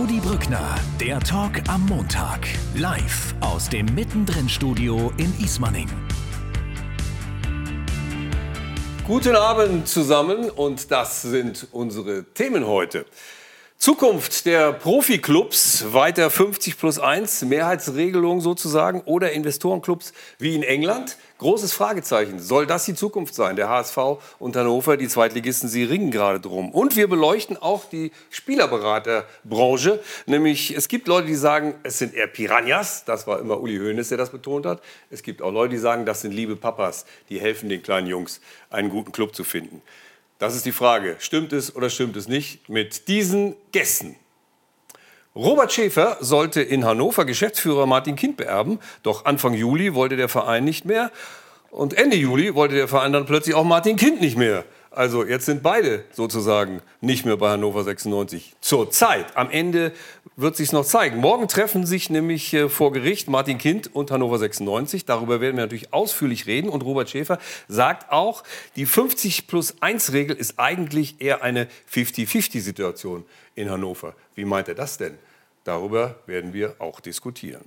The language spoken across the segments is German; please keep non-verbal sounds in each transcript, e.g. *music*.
Rudi Brückner, der Talk am Montag. Live aus dem Mittendrin-Studio in Ismaning. Guten Abend zusammen und das sind unsere Themen heute. Zukunft der Profiklubs, weiter 50 plus 1, Mehrheitsregelung sozusagen oder Investorenclubs wie in England? Großes Fragezeichen. Soll das die Zukunft sein? Der HSV und Hannover, die Zweitligisten, sie ringen gerade drum. Und wir beleuchten auch die Spielerberaterbranche. Nämlich, es gibt Leute, die sagen, es sind eher Piranhas. Das war immer Uli Hoeneß, der das betont hat. Es gibt auch Leute, die sagen, das sind liebe Papas, die helfen den kleinen Jungs, einen guten Club zu finden. Das ist die Frage. Stimmt es oder stimmt es nicht mit diesen Gästen? Robert Schäfer sollte in Hannover Geschäftsführer Martin Kind beerben, doch Anfang Juli wollte der Verein nicht mehr und Ende Juli wollte der Verein dann plötzlich auch Martin Kind nicht mehr. Also jetzt sind beide sozusagen nicht mehr bei Hannover 96. Zur Zeit. Am Ende wird sich noch zeigen. Morgen treffen sich nämlich äh, vor Gericht Martin Kind und Hannover 96. Darüber werden wir natürlich ausführlich reden. Und Robert Schäfer sagt auch, die 50 plus 1 Regel ist eigentlich eher eine 50-50-Situation in Hannover. Wie meint er das denn? Darüber werden wir auch diskutieren.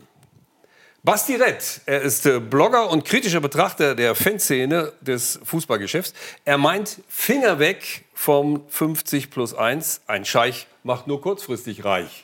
Basti Rett, er ist äh, Blogger und kritischer Betrachter der Fanszene des Fußballgeschäfts. Er meint, Finger weg vom 50 plus 1. Ein Scheich macht nur kurzfristig reich.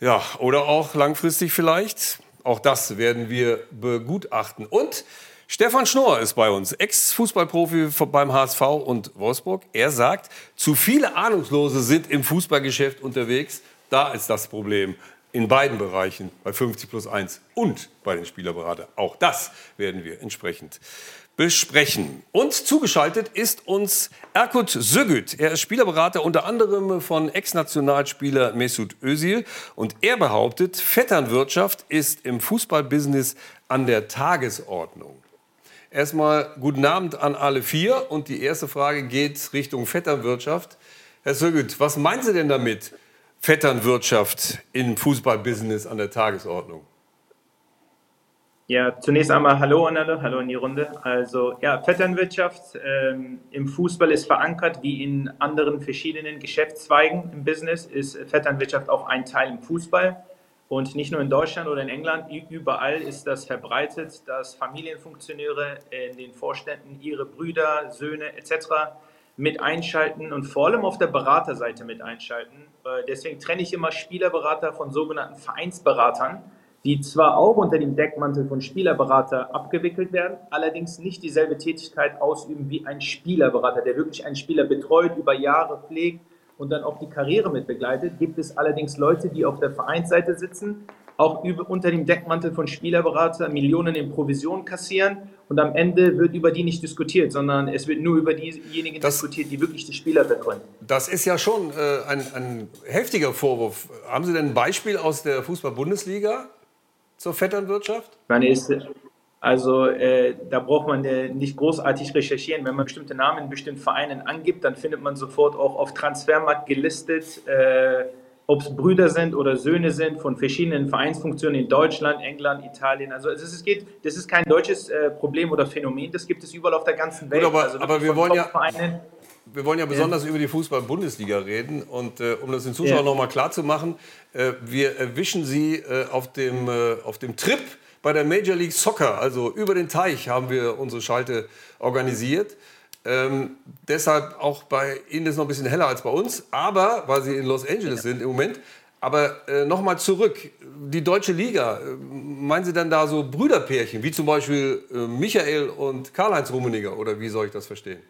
Ja, oder auch langfristig vielleicht. Auch das werden wir begutachten. Und Stefan Schnorr ist bei uns, Ex-Fußballprofi beim HSV und Wolfsburg. Er sagt, zu viele Ahnungslose sind im Fußballgeschäft unterwegs. Da ist das Problem in beiden Bereichen, bei 50 plus 1 und bei den Spielerberatern. Auch das werden wir entsprechend besprechen. Und zugeschaltet ist uns Erkut Sögüt. Er ist Spielerberater unter anderem von Ex-Nationalspieler Mesut Özil. Und er behauptet, Vetternwirtschaft ist im Fußballbusiness an der Tagesordnung. Erstmal guten Abend an alle vier. Und die erste Frage geht Richtung Vetternwirtschaft. Herr Sögüt, was meinen Sie denn damit? Vetternwirtschaft im Fußballbusiness an der Tagesordnung? Ja, zunächst einmal Hallo an alle, Hallo in die Runde. Also ja, Vetternwirtschaft ähm, im Fußball ist verankert, wie in anderen verschiedenen Geschäftszweigen im Business ist Vetternwirtschaft auch ein Teil im Fußball. Und nicht nur in Deutschland oder in England, überall ist das verbreitet, dass Familienfunktionäre in den Vorständen ihre Brüder, Söhne etc mit einschalten und vor allem auf der Beraterseite mit einschalten. Äh, deswegen trenne ich immer Spielerberater von sogenannten Vereinsberatern, die zwar auch unter dem Deckmantel von Spielerberater abgewickelt werden, allerdings nicht dieselbe Tätigkeit ausüben wie ein Spielerberater, der wirklich einen Spieler betreut, über Jahre pflegt und dann auch die Karriere mit begleitet. Gibt es allerdings Leute, die auf der Vereinsseite sitzen, auch über, unter dem Deckmantel von Spielerberater Millionen in Provision kassieren und am Ende wird über die nicht diskutiert, sondern es wird nur über diejenigen das, diskutiert, die wirklich die Spieler betreuen. Das ist ja schon äh, ein, ein, heftiger Vorwurf. Haben Sie denn ein Beispiel aus der Fußball-Bundesliga zur Vetternwirtschaft? Meine ist, also äh, da braucht man äh, nicht großartig recherchieren. Wenn man bestimmte Namen in bestimmten Vereinen angibt, dann findet man sofort auch auf Transfermarkt gelistet äh, ob es Brüder sind oder Söhne sind von verschiedenen Vereinsfunktionen in Deutschland, England, Italien. Also es, ist, geht, das ist kein deutsches äh, Problem oder Phänomen, das gibt es überall auf der ganzen Welt. Gut, aber, also aber wir, wollen ja, wir wollen ja besonders über die Fußball-Bundesliga reden. Und äh, um das den Zuschauern ja. nochmal klar zu machen, äh, wir erwischen Sie äh, auf, dem, äh, auf dem Trip bei der Major League Soccer, also über den Teich haben wir unsere Schalte organisiert. Ähm, deshalb auch bei Ihnen ist es noch ein bisschen heller als bei uns, aber weil Sie in Los Angeles sind im Moment. Aber äh, nochmal zurück, die deutsche Liga, äh, meinen Sie dann da so Brüderpärchen, wie zum Beispiel äh, Michael und Karl-Heinz Rummeniger, oder wie soll ich das verstehen?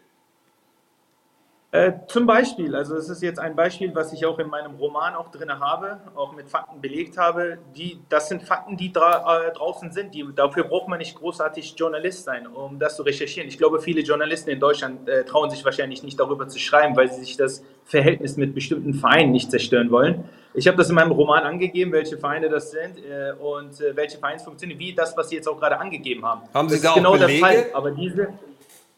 Äh, zum Beispiel, also es ist jetzt ein Beispiel, was ich auch in meinem Roman auch drin habe, auch mit Fakten belegt habe. Die, das sind Fakten, die dra äh, draußen sind. Die, dafür braucht man nicht großartig Journalist sein, um das zu recherchieren. Ich glaube, viele Journalisten in Deutschland äh, trauen sich wahrscheinlich nicht darüber zu schreiben, weil sie sich das Verhältnis mit bestimmten Vereinen nicht zerstören wollen. Ich habe das in meinem Roman angegeben, welche Vereine das sind äh, und äh, welche Vereinsfunktionen, wie das, was Sie jetzt auch gerade angegeben haben. Haben Sie das da auch genau Belege? Aber diese,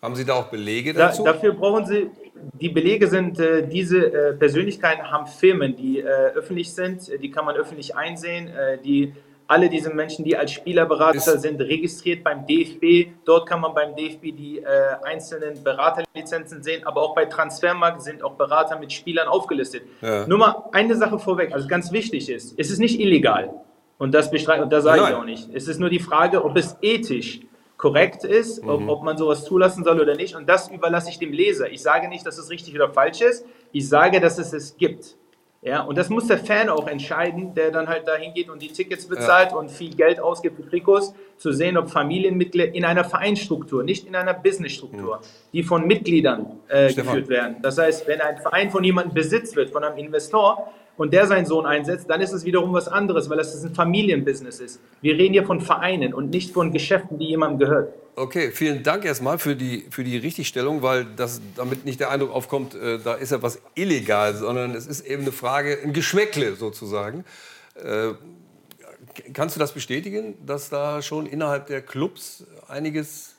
haben Sie da auch Belege dazu? Da, dafür brauchen Sie, die Belege sind, äh, diese äh, Persönlichkeiten haben Firmen, die äh, öffentlich sind, die kann man öffentlich einsehen, äh, die alle diese Menschen, die als Spielerberater sind, registriert beim DFB. Dort kann man beim DFB die äh, einzelnen Beraterlizenzen sehen, aber auch bei Transfermarkt sind auch Berater mit Spielern aufgelistet. Ja. Nur mal eine Sache vorweg, also ganz wichtig ist, es ist nicht illegal. Und das bestreite und das sage ich auch nicht. Es ist nur die Frage, ob es ethisch korrekt ist, mhm. ob, ob, man sowas zulassen soll oder nicht. Und das überlasse ich dem Leser. Ich sage nicht, dass es richtig oder falsch ist. Ich sage, dass es es gibt. Ja, und das muss der Fan auch entscheiden, der dann halt dahin geht und die Tickets bezahlt ja. und viel Geld ausgibt für Trikots, zu sehen, ob Familienmitglieder in einer Vereinsstruktur, nicht in einer Businessstruktur, mhm. die von Mitgliedern äh, geführt werden. Das heißt, wenn ein Verein von jemandem besitzt wird, von einem Investor, und der seinen Sohn einsetzt, dann ist es wiederum was anderes, weil das ein Familienbusiness ist. Wir reden hier von Vereinen und nicht von Geschäften, die jemandem gehören. Okay, vielen Dank erstmal für die, für die Richtigstellung, weil das, damit nicht der Eindruck aufkommt, äh, da ist ja was illegal, sondern es ist eben eine Frage, ein Geschmäckle sozusagen. Äh, kannst du das bestätigen, dass da schon innerhalb der Clubs einiges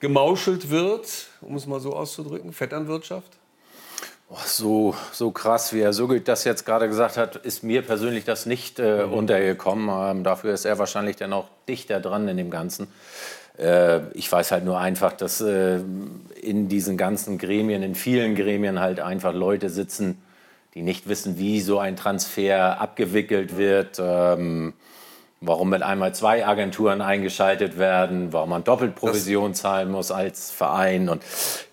gemauschelt wird, um es mal so auszudrücken, Vetternwirtschaft? Oh, so, so krass, wie Herr Sugelt das jetzt gerade gesagt hat, ist mir persönlich das nicht äh, mhm. untergekommen. Ähm, dafür ist er wahrscheinlich dann auch dichter dran in dem Ganzen. Äh, ich weiß halt nur einfach, dass äh, in diesen ganzen Gremien, in vielen Gremien halt einfach Leute sitzen, die nicht wissen, wie so ein Transfer abgewickelt wird. Ähm, warum mit einmal zwei Agenturen eingeschaltet werden, warum man doppelt Provision zahlen muss als Verein. Und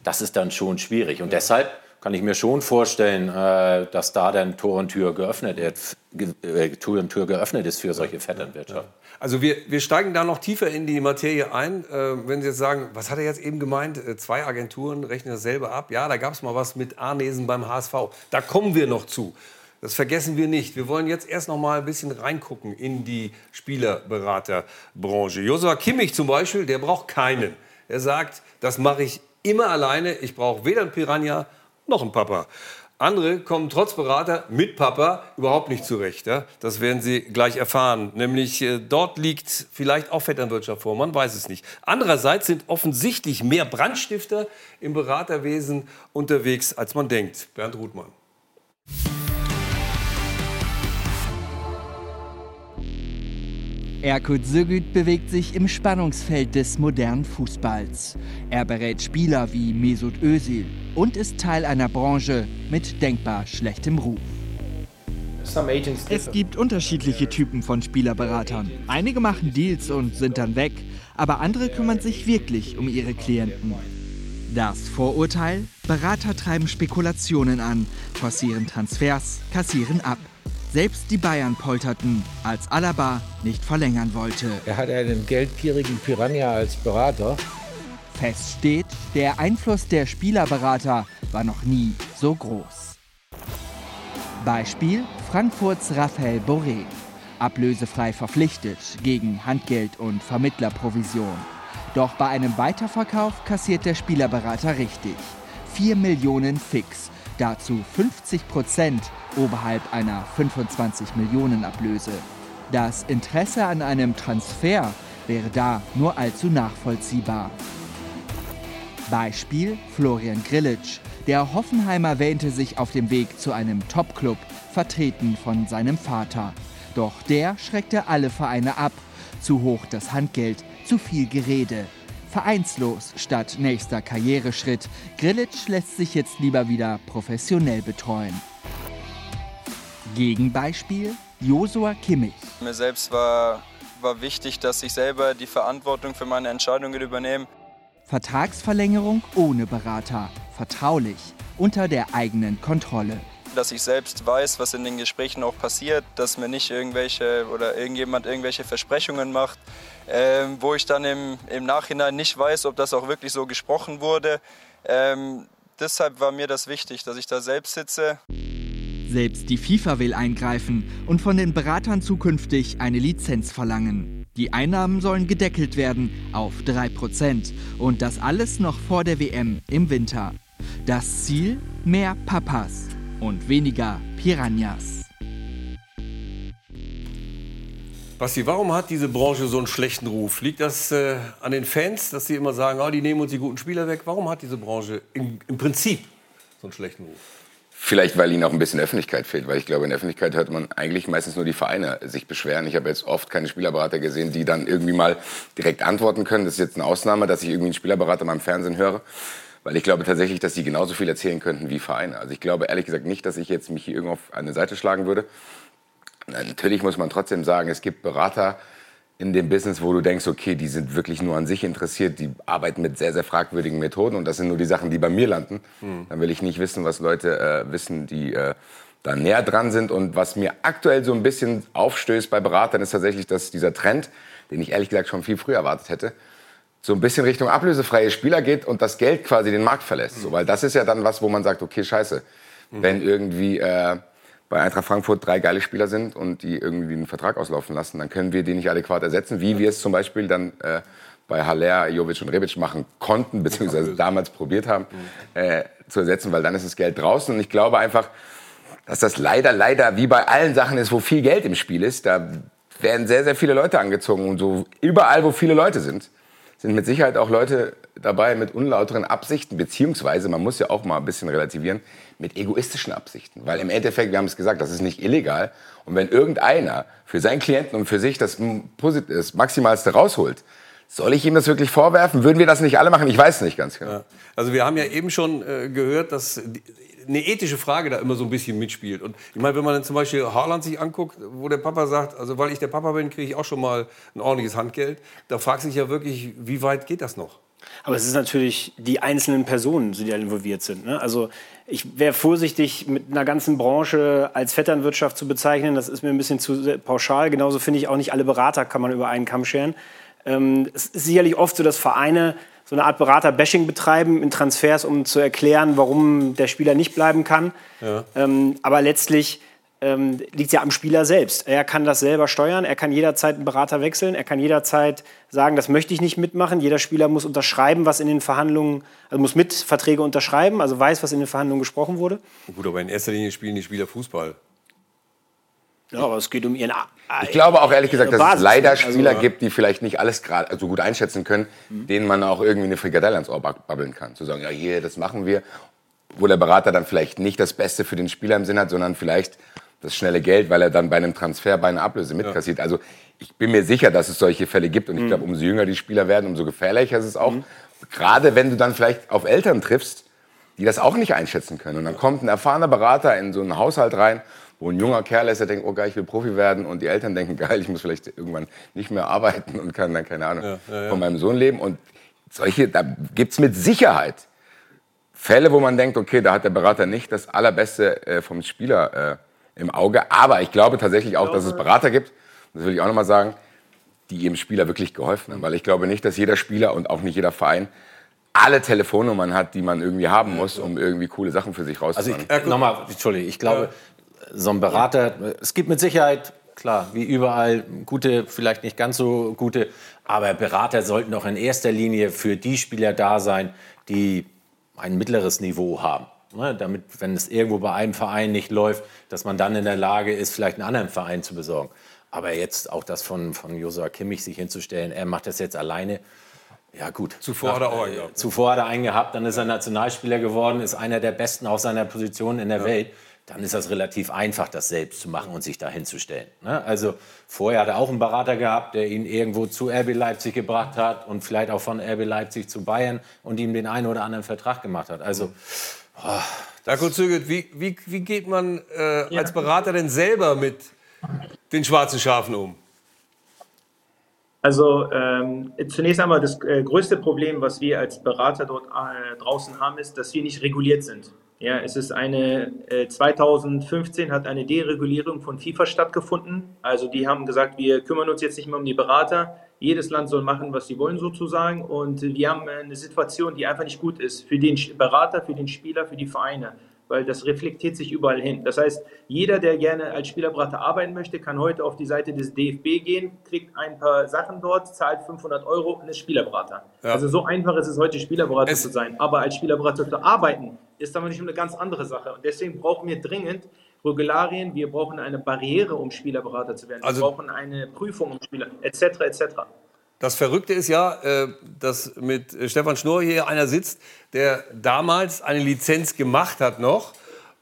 das ist dann schon schwierig. Und deshalb kann ich mir schon vorstellen, äh, dass da dann Tor und Tür geöffnet, ist, äh, Tor und Tür geöffnet ist für solche Vetternwirtschaft. Also wir, wir steigen da noch tiefer in die Materie ein. Äh, wenn Sie jetzt sagen, was hat er jetzt eben gemeint? zwei Agenturen rechnen dasselbe ab. Ja, da gab es mal was mit Arnesen beim HSV. Da kommen wir noch zu. Das vergessen wir nicht. Wir wollen jetzt erst noch mal ein bisschen reingucken in die Spielerberaterbranche. Josua Kimmich zum Beispiel, der braucht keinen. Er sagt, das mache ich immer alleine. Ich brauche weder einen Piranha noch ein Papa. Andere kommen trotz Berater mit Papa überhaupt nicht zurecht. Ja? Das werden Sie gleich erfahren. Nämlich äh, dort liegt vielleicht auch Vetternwirtschaft vor, man weiß es nicht. Andererseits sind offensichtlich mehr Brandstifter im Beraterwesen unterwegs, als man denkt. Bernd Ruthmann. Erkut Sögüt bewegt sich im Spannungsfeld des modernen Fußballs. Er berät Spieler wie Mesut Özil und ist Teil einer Branche mit denkbar schlechtem Ruf. Es gibt unterschiedliche Typen von Spielerberatern. Einige machen Deals und sind dann weg, aber andere kümmern sich wirklich um ihre Klienten. Das Vorurteil? Berater treiben Spekulationen an, forcieren Transfers, kassieren ab. Selbst die Bayern polterten, als Alaba nicht verlängern wollte. Er hatte einen geldgierigen Piranha als Berater. Fest steht, der Einfluss der Spielerberater war noch nie so groß. Beispiel Frankfurts Raphael Boré. Ablösefrei verpflichtet gegen Handgeld und Vermittlerprovision. Doch bei einem Weiterverkauf kassiert der Spielerberater richtig. 4 Millionen fix, dazu 50 Prozent oberhalb einer 25 Millionen Ablöse. Das Interesse an einem Transfer wäre da nur allzu nachvollziehbar. Beispiel Florian Grillitsch. Der Hoffenheimer wähnte sich auf dem Weg zu einem Topclub, vertreten von seinem Vater. Doch der schreckte alle Vereine ab. Zu hoch das Handgeld, zu viel Gerede. Vereinslos statt nächster Karriereschritt. Grillitsch lässt sich jetzt lieber wieder professionell betreuen. Gegenbeispiel Josua Kimmich. Mir selbst war, war wichtig, dass ich selber die Verantwortung für meine Entscheidungen übernehme. Vertragsverlängerung ohne Berater, vertraulich, unter der eigenen Kontrolle. Dass ich selbst weiß, was in den Gesprächen auch passiert, dass mir nicht irgendwelche oder irgendjemand irgendwelche Versprechungen macht, ähm, wo ich dann im, im Nachhinein nicht weiß, ob das auch wirklich so gesprochen wurde. Ähm, deshalb war mir das wichtig, dass ich da selbst sitze. Selbst die FIFA will eingreifen und von den Beratern zukünftig eine Lizenz verlangen. Die Einnahmen sollen gedeckelt werden auf 3% und das alles noch vor der WM im Winter. Das Ziel? Mehr Papas und weniger Piranhas. Basti, warum hat diese Branche so einen schlechten Ruf? Liegt das äh, an den Fans, dass sie immer sagen, oh, die nehmen uns die guten Spieler weg? Warum hat diese Branche im, im Prinzip so einen schlechten Ruf? Vielleicht, weil ihnen auch ein bisschen Öffentlichkeit fehlt, weil ich glaube, in der Öffentlichkeit hört man eigentlich meistens nur die Vereine sich beschweren. Ich habe jetzt oft keine Spielerberater gesehen, die dann irgendwie mal direkt antworten können. Das ist jetzt eine Ausnahme, dass ich irgendwie einen Spielerberater mal im Fernsehen höre, weil ich glaube tatsächlich, dass die genauso viel erzählen könnten wie Vereine. Also ich glaube ehrlich gesagt nicht, dass ich jetzt mich hier irgendwo auf eine Seite schlagen würde. Natürlich muss man trotzdem sagen, es gibt Berater, in dem Business, wo du denkst, okay, die sind wirklich nur an sich interessiert, die arbeiten mit sehr, sehr fragwürdigen Methoden und das sind nur die Sachen, die bei mir landen. Mhm. Dann will ich nicht wissen, was Leute äh, wissen, die äh, da näher dran sind. Und was mir aktuell so ein bisschen aufstößt bei Beratern, ist tatsächlich, dass dieser Trend, den ich ehrlich gesagt schon viel früher erwartet hätte, so ein bisschen Richtung ablösefreie Spieler geht und das Geld quasi den Markt verlässt. Mhm. So, weil das ist ja dann was, wo man sagt, okay, scheiße, mhm. wenn irgendwie... Äh, bei Eintracht Frankfurt drei geile Spieler sind und die irgendwie einen Vertrag auslaufen lassen, dann können wir die nicht adäquat ersetzen, wie wir es zum Beispiel dann äh, bei Haller, Jovic und Rebic machen konnten, beziehungsweise damals probiert haben äh, zu ersetzen, weil dann ist das Geld draußen. Und ich glaube einfach, dass das leider, leider wie bei allen Sachen ist, wo viel Geld im Spiel ist, da werden sehr, sehr viele Leute angezogen und so überall, wo viele Leute sind, sind mit Sicherheit auch Leute dabei mit unlauteren Absichten, beziehungsweise, man muss ja auch mal ein bisschen relativieren, mit egoistischen Absichten. Weil im Endeffekt, wir haben es gesagt, das ist nicht illegal. Und wenn irgendeiner für seinen Klienten und für sich das, das Maximalste rausholt, soll ich ihm das wirklich vorwerfen? Würden wir das nicht alle machen? Ich weiß nicht ganz genau. Ja. Also wir haben ja eben schon äh, gehört, dass eine ethische Frage da immer so ein bisschen mitspielt. Und ich meine, wenn man dann zum Beispiel Haaland sich anguckt, wo der Papa sagt, also weil ich der Papa bin, kriege ich auch schon mal ein ordentliches Handgeld, da fragt sich ja wirklich, wie weit geht das noch? Aber es ist natürlich die einzelnen Personen, die da involviert sind. Ne? Also ich wäre vorsichtig, mit einer ganzen Branche als Vetternwirtschaft zu bezeichnen. Das ist mir ein bisschen zu pauschal. Genauso finde ich auch nicht alle Berater kann man über einen Kamm scheren. Ähm, es ist sicherlich oft so, dass Vereine so eine Art Berater-Bashing betreiben in Transfers, um zu erklären, warum der Spieler nicht bleiben kann. Ja. Ähm, aber letztlich ähm, liegt ja am Spieler selbst. Er kann das selber steuern, er kann jederzeit einen Berater wechseln, er kann jederzeit sagen, das möchte ich nicht mitmachen. Jeder Spieler muss unterschreiben, was in den Verhandlungen, also muss mit Verträge unterschreiben, also weiß, was in den Verhandlungen gesprochen wurde. Gut, aber in erster Linie spielen die Spieler Fußball. Ja, aber es geht um ihren. Ich glaube auch ehrlich gesagt, dass Basis. es leider also, Spieler also, gibt, die vielleicht nicht alles gerade so also gut einschätzen können, mhm. denen man auch irgendwie eine Frikadelle ans Ohr babbeln kann. Zu sagen, ja, hier, das machen wir. Wo der Berater dann vielleicht nicht das Beste für den Spieler im Sinn hat, sondern vielleicht das schnelle Geld, weil er dann bei einem Transfer bei einer Ablöse mitkassiert. Ja. Also ich bin mir sicher, dass es solche Fälle gibt. Und ich mhm. glaube, umso jünger die Spieler werden, umso gefährlicher ist es auch. Mhm. Gerade wenn du dann vielleicht auf Eltern triffst, die das auch nicht einschätzen können. Und dann kommt ein erfahrener Berater in so einen Haushalt rein, wo ein junger Kerl ist, der denkt, oh geil, ich will Profi werden. Und die Eltern denken, *laughs* geil, ich muss vielleicht irgendwann nicht mehr arbeiten und kann dann, keine Ahnung, ja, ja, ja. von meinem Sohn leben. Und solche, da gibt es mit Sicherheit Fälle, wo man denkt, okay, da hat der Berater nicht das Allerbeste äh, vom Spieler äh, im Auge. Aber ich glaube tatsächlich auch, dass es Berater gibt, das will ich auch nochmal sagen, die ihrem Spieler wirklich geholfen haben. Weil ich glaube nicht, dass jeder Spieler und auch nicht jeder Verein alle Telefonnummern hat, die man irgendwie haben muss, um irgendwie coole Sachen für sich rauszuholen. Also ich, nochmal, Entschuldigung, ich glaube, so ein Berater, es gibt mit Sicherheit, klar, wie überall, gute, vielleicht nicht ganz so gute, aber Berater sollten doch in erster Linie für die Spieler da sein, die ein mittleres Niveau haben. Ne, damit, wenn es irgendwo bei einem Verein nicht läuft, dass man dann in der Lage ist, vielleicht einen anderen Verein zu besorgen. Aber jetzt auch das von, von Josua Kimmich sich hinzustellen, er macht das jetzt alleine. Ja gut. Zuvor hat er auch einen gehabt. Zuvor hat er einen gehabt, dann ist er Nationalspieler geworden, ist einer der Besten auf seiner Position in der ja. Welt. Dann ist das relativ einfach, das selbst zu machen und sich da hinzustellen. Ne? Also vorher hat er auch einen Berater gehabt, der ihn irgendwo zu RB Leipzig gebracht hat und vielleicht auch von RB Leipzig zu Bayern und ihm den einen oder anderen Vertrag gemacht hat. Also Oh, Darko Zügelt, wie, wie, wie geht man äh, ja. als Berater denn selber mit den schwarzen Schafen um? Also ähm, zunächst einmal das äh, größte Problem, was wir als Berater dort äh, draußen haben, ist, dass wir nicht reguliert sind. Ja, es ist eine, äh, 2015 hat eine Deregulierung von FIFA stattgefunden. Also die haben gesagt, wir kümmern uns jetzt nicht mehr um die Berater, jedes Land soll machen, was sie wollen sozusagen. Und wir haben eine Situation, die einfach nicht gut ist für den Berater, für den Spieler, für die Vereine, weil das reflektiert sich überall hin. Das heißt, jeder, der gerne als Spielerberater arbeiten möchte, kann heute auf die Seite des DFB gehen, kriegt ein paar Sachen dort, zahlt 500 Euro und ist Spielerberater. Ja. Also so einfach ist es heute, Spielerberater es zu sein. Aber als Spielerberater zu arbeiten, ist aber nicht eine ganz andere Sache. Und deswegen brauchen wir dringend Regularien, wir brauchen eine Barriere, um Spielerberater zu werden. Also, wir brauchen eine Prüfung um Spieler, etc. etc. Das Verrückte ist ja, äh, dass mit Stefan Schnorr hier einer sitzt, der damals eine Lizenz gemacht hat noch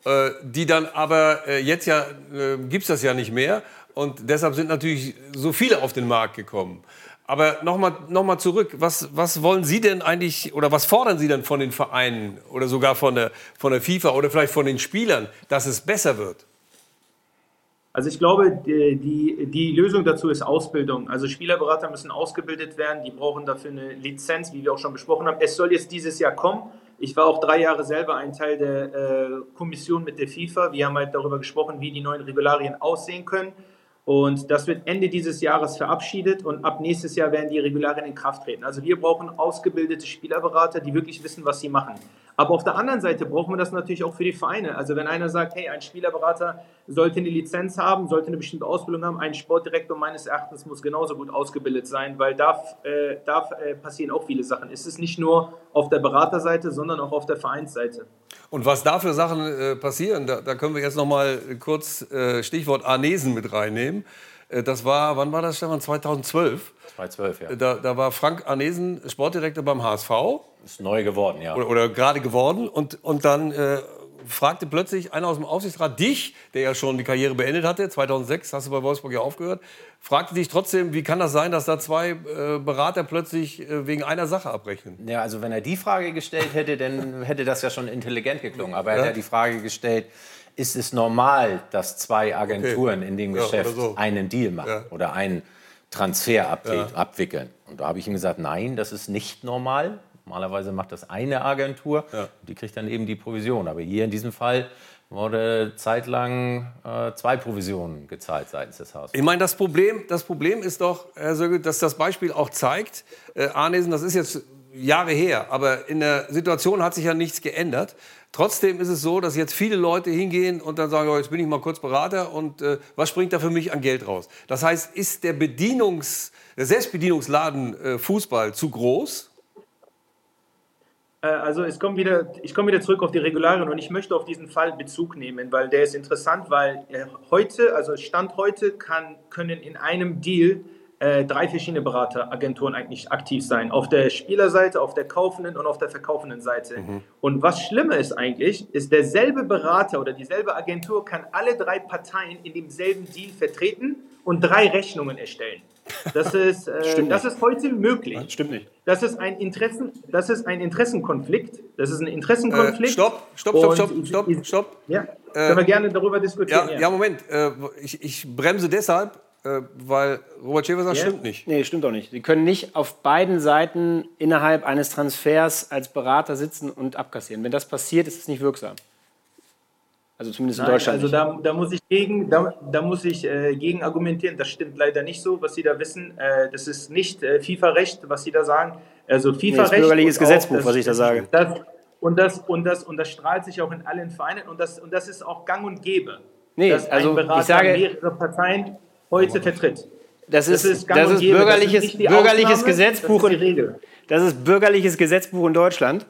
äh, die dann aber äh, jetzt ja, äh, gibt es das ja nicht mehr. Und deshalb sind natürlich so viele auf den Markt gekommen. Aber nochmal noch mal zurück, was, was wollen Sie denn eigentlich oder was fordern Sie denn von den Vereinen oder sogar von der, von der FIFA oder vielleicht von den Spielern, dass es besser wird? Also ich glaube, die, die, Lösung dazu ist Ausbildung. Also Spielerberater müssen ausgebildet werden, die brauchen dafür eine Lizenz, wie wir auch schon besprochen haben. Es soll jetzt dieses Jahr kommen. Ich war auch drei Jahre selber ein Teil der äh, Kommission mit der FIFA. Wir haben halt darüber gesprochen, wie die neuen Regularien aussehen können. Und das wird Ende dieses Jahres verabschiedet und ab nächstes Jahr werden die Regularien in Kraft treten. Also wir brauchen ausgebildete Spielerberater, die wirklich wissen, was sie machen. Aber auf der anderen Seite brauchen wir das natürlich auch für die Vereine. Also wenn einer sagt, hey, ein Spielerberater sollte eine Lizenz haben, sollte eine bestimmte Ausbildung haben, ein Sportdirektor meines Erachtens muss genauso gut ausgebildet sein, weil da, äh, da äh, passieren auch viele Sachen. Es ist nicht nur auf der Beraterseite, sondern auch auf der Vereinsseite. Und was da für Sachen äh, passieren, da, da, können wir jetzt noch mal kurz äh, Stichwort Arnesen mit reinnehmen. Äh, das war, wann war das, Stefan? 2012. 2012, ja. Da, da war Frank Arnesen Sportdirektor beim HSV. Ist neu geworden, ja. Oder, oder gerade geworden. Und, und dann äh, fragte plötzlich einer aus dem Aufsichtsrat dich, der ja schon die Karriere beendet hatte, 2006 hast du bei Wolfsburg ja aufgehört, fragte dich trotzdem, wie kann das sein, dass da zwei äh, Berater plötzlich äh, wegen einer Sache abrechnen? Ja, also wenn er die Frage gestellt hätte, dann hätte das ja schon intelligent geklungen. Aber er ja? hat ja die Frage gestellt, ist es normal, dass zwei Agenturen okay. in dem Geschäft ja, so. einen Deal machen ja. oder einen Transfer abwickeln? Und da habe ich ihm gesagt, nein, das ist nicht normal. Normalerweise macht das eine Agentur, ja. die kriegt dann eben die Provision. Aber hier in diesem Fall wurde zeitlang äh, zwei Provisionen gezahlt seitens des Hauses. Ich meine, das Problem, das Problem ist doch, Herr Söge, dass das Beispiel auch zeigt, äh, Arnesen, das ist jetzt Jahre her, aber in der Situation hat sich ja nichts geändert. Trotzdem ist es so, dass jetzt viele Leute hingehen und dann sagen, oh, jetzt bin ich mal kurz Berater und äh, was springt da für mich an Geld raus? Das heißt, ist der Bedienungs, der Selbstbedienungsladen äh, Fußball zu groß? Äh, also es kommt wieder, ich komme wieder zurück auf die Regularien und ich möchte auf diesen Fall Bezug nehmen, weil der ist interessant, weil äh, heute, also Stand heute, kann, können in einem Deal äh, drei verschiedene Berateragenturen eigentlich aktiv sein. Auf der Spielerseite, auf der kaufenden und auf der verkaufenden Seite. Mhm. Und was schlimmer ist eigentlich, ist derselbe Berater oder dieselbe Agentur kann alle drei Parteien in demselben Deal vertreten und drei Rechnungen erstellen. Das ist, äh, das ist heute möglich. Das stimmt nicht. Das ist ein, Interessen, das ist ein Interessenkonflikt. Das ist ein Interessenkonflikt. Äh, stopp, stopp, stopp, stopp, stopp, stopp. Ja, äh, können wir gerne darüber diskutieren. Ja, ja. ja Moment. Äh, ich, ich bremse deshalb, äh, weil Robert Schäfer sagt, ja? stimmt nicht. Nee, stimmt doch nicht. Sie können nicht auf beiden Seiten innerhalb eines Transfers als Berater sitzen und abkassieren. Wenn das passiert, ist es nicht wirksam. Also zumindest Nein, in Deutschland. Also da, da, muss ich gegen, da, da muss ich äh, gegen argumentieren. Das stimmt leider nicht so, was Sie da wissen. Äh, das ist nicht äh, FIFA-Recht, was Sie da sagen. Also FIFA-Recht. Nee, bürgerliches Gesetzbuch, auch, was ich da sage. Das, und, das, und, das, und das strahlt sich auch in allen Vereinen und das, und das ist auch gang und gäbe. Nee, dass also ein Berater ich sage, mehrere Parteien heute vertritt. Das ist, das ist, das ist bürgerliches, das ist bürgerliches Ausnahme, Gesetzbuch. Das ist, das ist bürgerliches Gesetzbuch in Deutschland,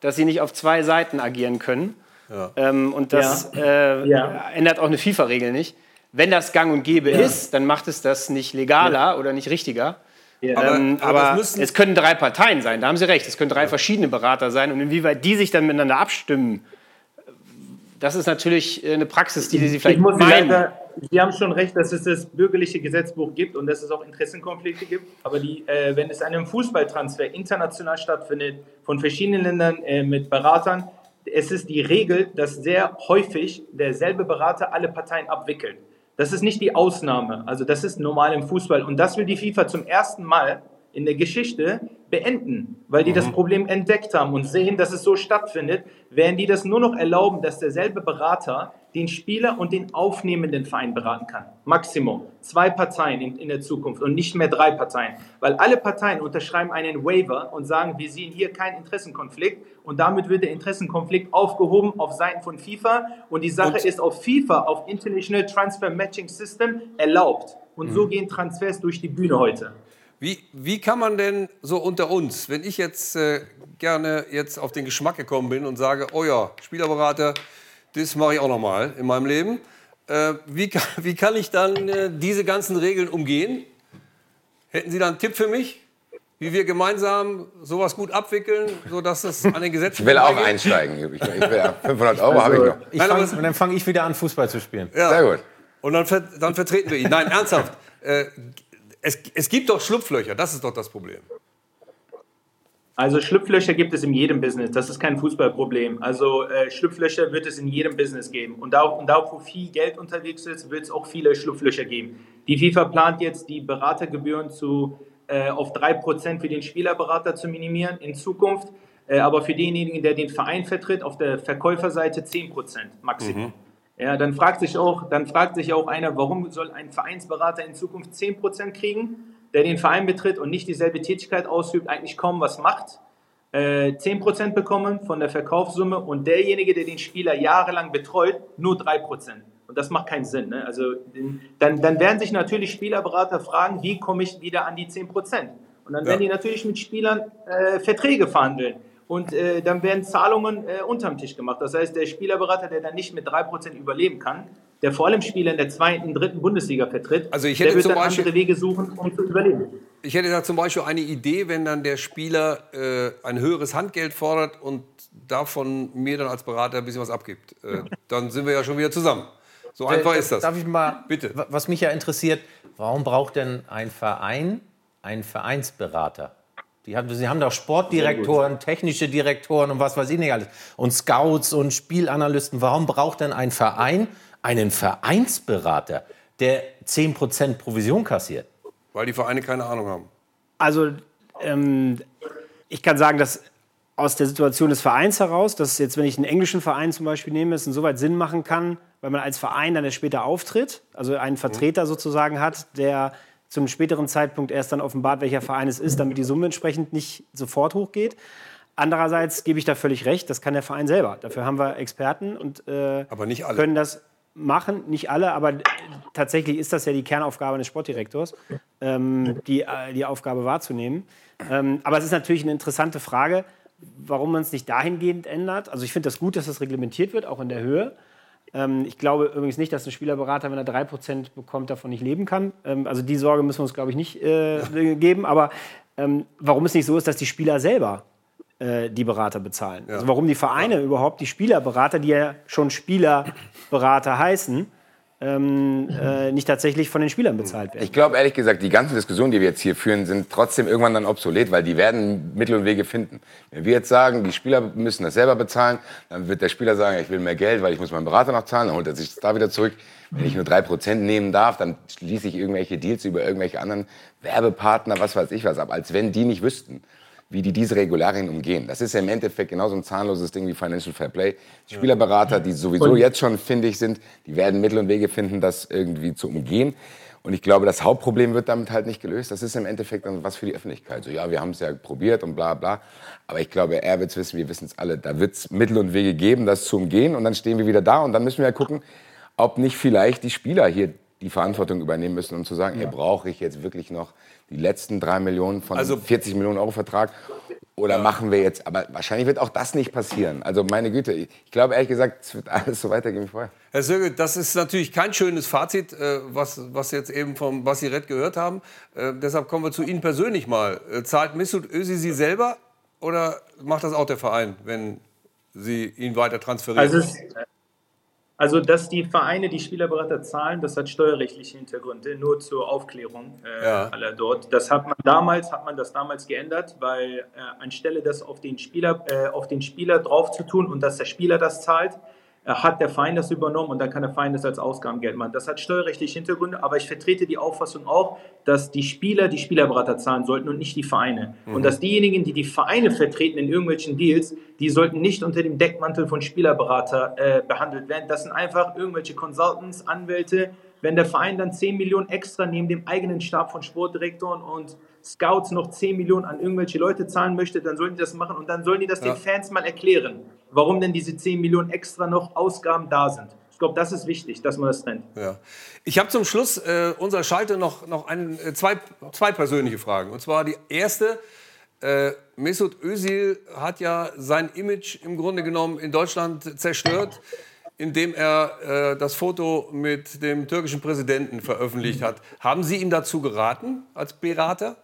dass sie nicht auf zwei Seiten agieren können. Ja. Ähm, und das ja. Äh, ja. ändert auch eine FIFA-Regel nicht. Wenn das gang und gäbe ist, dann macht es das nicht legaler oder nicht richtiger. Ähm, aber, aber, aber es können drei Parteien sein, da haben Sie recht. Es können drei verschiedene Berater sein. Und inwieweit die sich dann miteinander abstimmen, das ist natürlich eine Praxis, die Sie vielleicht ich muss meinen. Leider, Sie haben schon recht, dass es das bürgerliche Gesetzbuch gibt und dass es auch Interessenkonflikte gibt. Aber die, äh, wenn es einen Fußballtransfer international stattfindet, von verschiedenen Ländern äh, mit Beratern, es ist die Regel, dass sehr häufig derselbe Berater alle Parteien abwickelt. Das ist nicht die Ausnahme. Also das ist normal im Fußball. Und das will die FIFA zum ersten Mal in der Geschichte beenden, weil die mhm. das Problem entdeckt haben und sehen, dass es so stattfindet, werden die das nur noch erlauben, dass derselbe Berater den Spieler und den aufnehmenden Verein beraten kann. Maximum. Zwei Parteien in, in, der Zukunft und nicht mehr drei Parteien. Weil alle Parteien unterschreiben einen Waiver und sagen, wir sehen hier keinen Interessenkonflikt und damit wird der Interessenkonflikt aufgehoben auf Seiten von FIFA und die Sache und ist auf FIFA, auf International Transfer Matching System erlaubt. Und mhm. so gehen Transfers durch die Bühne heute. Wie, wie kann man denn so unter uns, wenn ich jetzt äh, gerne jetzt auf den Geschmack gekommen bin und sage, oh ja, Spielerberater, das mache ich auch noch mal in meinem Leben. Äh, wie, kann, *laughs* wie kann ich dann äh, diese ganzen Regeln umgehen? Hätten Sie da einen Tipp für mich? wie wir gemeinsam sowas gut abwickeln, sodass es an den Gesetzen Ich will auch vorbeigeht? einsteigen. Ich, ich will, ja, 500 Euro habe ich noch. Ich Nein, fang, und dann fange ich wieder an, Fußball zu spielen. Ja. Sehr gut. Und dann, ver dann vertreten wir ihn. Nein, ernsthaft. Äh, es, es gibt doch Schlupflöcher, das ist doch das Problem. Also Schlupflöcher gibt es in jedem Business. Das ist kein Fußballproblem. Also äh, Schlupflöcher wird es in jedem Business geben. Und da, und da, wo viel Geld unterwegs ist, wird es auch viele Schlupflöcher geben. Die FIFA plant jetzt, die Beratergebühren zu, äh, auf 3% für den Spielerberater zu minimieren in Zukunft. Äh, aber für denjenigen, der den Verein vertritt, auf der Verkäuferseite 10% Maximum. Ja, dann fragt sich auch, dann fragt sich auch einer, warum soll ein Vereinsberater in Zukunft 10% kriegen, der den Verein betritt und nicht dieselbe Tätigkeit ausübt, eigentlich kaum was macht, äh, 10% bekommen von der Verkaufssumme und derjenige, der den Spieler jahrelang betreut, nur 3%. Und das macht keinen Sinn. Ne? Also dann, dann werden sich natürlich Spielerberater fragen, wie komme ich wieder an die 10%? Und dann Ja. werden die natürlich mit Spielern äh, Verträge verhandeln. Und äh, dann werden Zahlungen äh, unterm Tisch gemacht. Das heißt, der Spielerberater, der dann nicht mit 3% überleben kann, der vor allem Spieler in der zweiten, dritten Bundesliga vertritt, Also ich hätte der wird zum dann Beispiel- andere Wege suchen, um zu überleben. Ich hätte da zum Beispiel eine Idee, wenn dann der Spieler äh, ein höheres Handgeld fordert und davon mir dann als Berater ein bisschen was abgibt. Äh, *laughs* dann sind wir ja schon wieder zusammen. So einfach ist das. Darf ich mal, Bitte. wa- was mich ja interessiert, warum braucht denn ein Verein einen Vereinsberater? Die haben, sie haben doch Sportdirektoren, technische Direktoren und was weiß ich nicht alles. Und Scouts und Spielanalysten. Warum braucht denn ein Verein einen Vereinsberater, der 10% Provision kassiert? Weil die Vereine keine Ahnung haben. Also ähm, ich kann sagen, dass aus der Situation des Vereins heraus, dass jetzt, wenn ich einen englischen Verein zum Beispiel nehme, es insoweit Sinn machen kann, weil man als Verein dann erst später auftritt, also einen Vertreter sozusagen hat, der zum späteren Zeitpunkt erst dann offenbart, welcher Verein es ist, damit die Summe entsprechend nicht sofort hochgeht. Andererseits gebe ich da völlig recht, das kann der Verein selber. Dafür haben wir Experten und äh, Aber nicht alle. können das machen, nicht alle, aber tatsächlich ist das ja die Kernaufgabe des Sportdirektors, ähm, die, äh, die Aufgabe wahrzunehmen. Ähm, aber es ist natürlich eine interessante Frage, warum man es nicht dahingehend ändert. Also ich finde das gut, dass das reglementiert wird, auch in der Höhe. Ähm, ich glaube übrigens nicht, dass ein Spielerberater, wenn er 3% bekommt, davon nicht leben kann. Ähm, also die Sorge müssen wir uns, glaube ich, nicht äh, geben. Aber ähm, warum es nicht so ist, dass die Spieler selber äh, die Berater bezahlen. Also warum die Vereine überhaupt die Spielerberater, die ja schon Spielerberater heißen, ähm, äh, nicht tatsächlich von den Spielern bezahlt werden. Ich glaube ehrlich gesagt, die ganzen Diskussionen, die wir jetzt hier führen, sind trotzdem irgendwann dann obsolet, weil die werden Mittel und Wege finden. Wenn wir jetzt sagen, die Spieler müssen das selber bezahlen, dann wird der Spieler sagen, ich will mehr Geld, weil ich muss meinen Berater noch zahlen, dann holt er sich das da wieder zurück. Wenn ich nur drei Prozent nehmen darf, dann schließe ich irgendwelche Deals über irgendwelche anderen Werbepartner, was weiß ich was ab, als wenn die nicht wüssten wie die diese Regularien umgehen. Das ist ja im Endeffekt genauso ein zahnloses Ding wie Financial Fair Play. Die Spielerberater, die sowieso jetzt schon findig sind, die werden Mittel und Wege finden, das irgendwie zu umgehen. Und ich glaube, das Hauptproblem wird damit halt nicht gelöst. Das ist im Endeffekt dann was für die Öffentlichkeit. So, ja, wir haben es ja probiert und bla bla. Aber ich glaube, er wird es wissen, wir wissen es alle. Da wird es Mittel und Wege geben, das zu umgehen. Und dann stehen wir wieder da und dann müssen wir ja gucken, ob nicht vielleicht die Spieler hier die Verantwortung übernehmen müssen, um zu sagen, ey, brauche ich jetzt wirklich noch die letzten drei Millionen von Also- 40 Millionen Euro Vertrag? Oder machen wir jetzt, aber wahrscheinlich wird auch das nicht passieren. Also meine Güte, ich glaube ehrlich gesagt, es wird alles so weitergehen wie vorher. Herr Söge, das ist natürlich kein schönes Fazit, äh, was, was Sie jetzt eben vom Basiret gehört haben. Äh, deshalb kommen wir zu Ihnen persönlich mal. Äh, zahlt Mesut Özil Sie selber oder macht das auch der Verein, wenn Sie ihn weiter transferieren? Also, es, also, dass die Vereine die Spielerberater zahlen, das hat steuerrechtliche Hintergründe, nur zur Aufklärung äh, Ja. aller dort. Das hat man damals, hat man das damals geändert, weil äh, anstelle das auf den Spieler, äh, auf den Spieler drauf zu tun und dass der Spieler das zahlt, hat der Verein das übernommen und dann kann der Verein das als Ausgabengeld machen. Das hat steuerrechtliche Hintergründe, aber ich vertrete die Auffassung auch, dass die Spieler die Spielerberater zahlen sollten und nicht die Vereine. Und dass diejenigen, die die Vereine vertreten in irgendwelchen Deals, die sollten nicht unter dem Deckmantel von Spielerberater äh, behandelt werden. Das sind einfach irgendwelche Consultants, Anwälte. Wenn der Verein dann 10 Millionen extra neben dem eigenen Stab von Sportdirektoren und Scouts noch 10 Millionen an irgendwelche Leute zahlen möchte, dann sollen die das machen und dann sollen die das Ja. den Fans mal erklären, warum denn diese 10 Millionen extra noch Ausgaben da sind. Ich glaube, das ist wichtig, dass man das trennt. Ja. Ich habe zum Schluss äh, unserer Schalte noch, noch ein, äh, zwei, zwei persönliche Fragen. Und zwar die erste. Äh, Mesut Özil hat ja sein Image im Grunde genommen in Deutschland zerstört, indem er äh, das Foto mit dem türkischen Präsidenten veröffentlicht hat. Haben Sie ihm dazu geraten als Berater?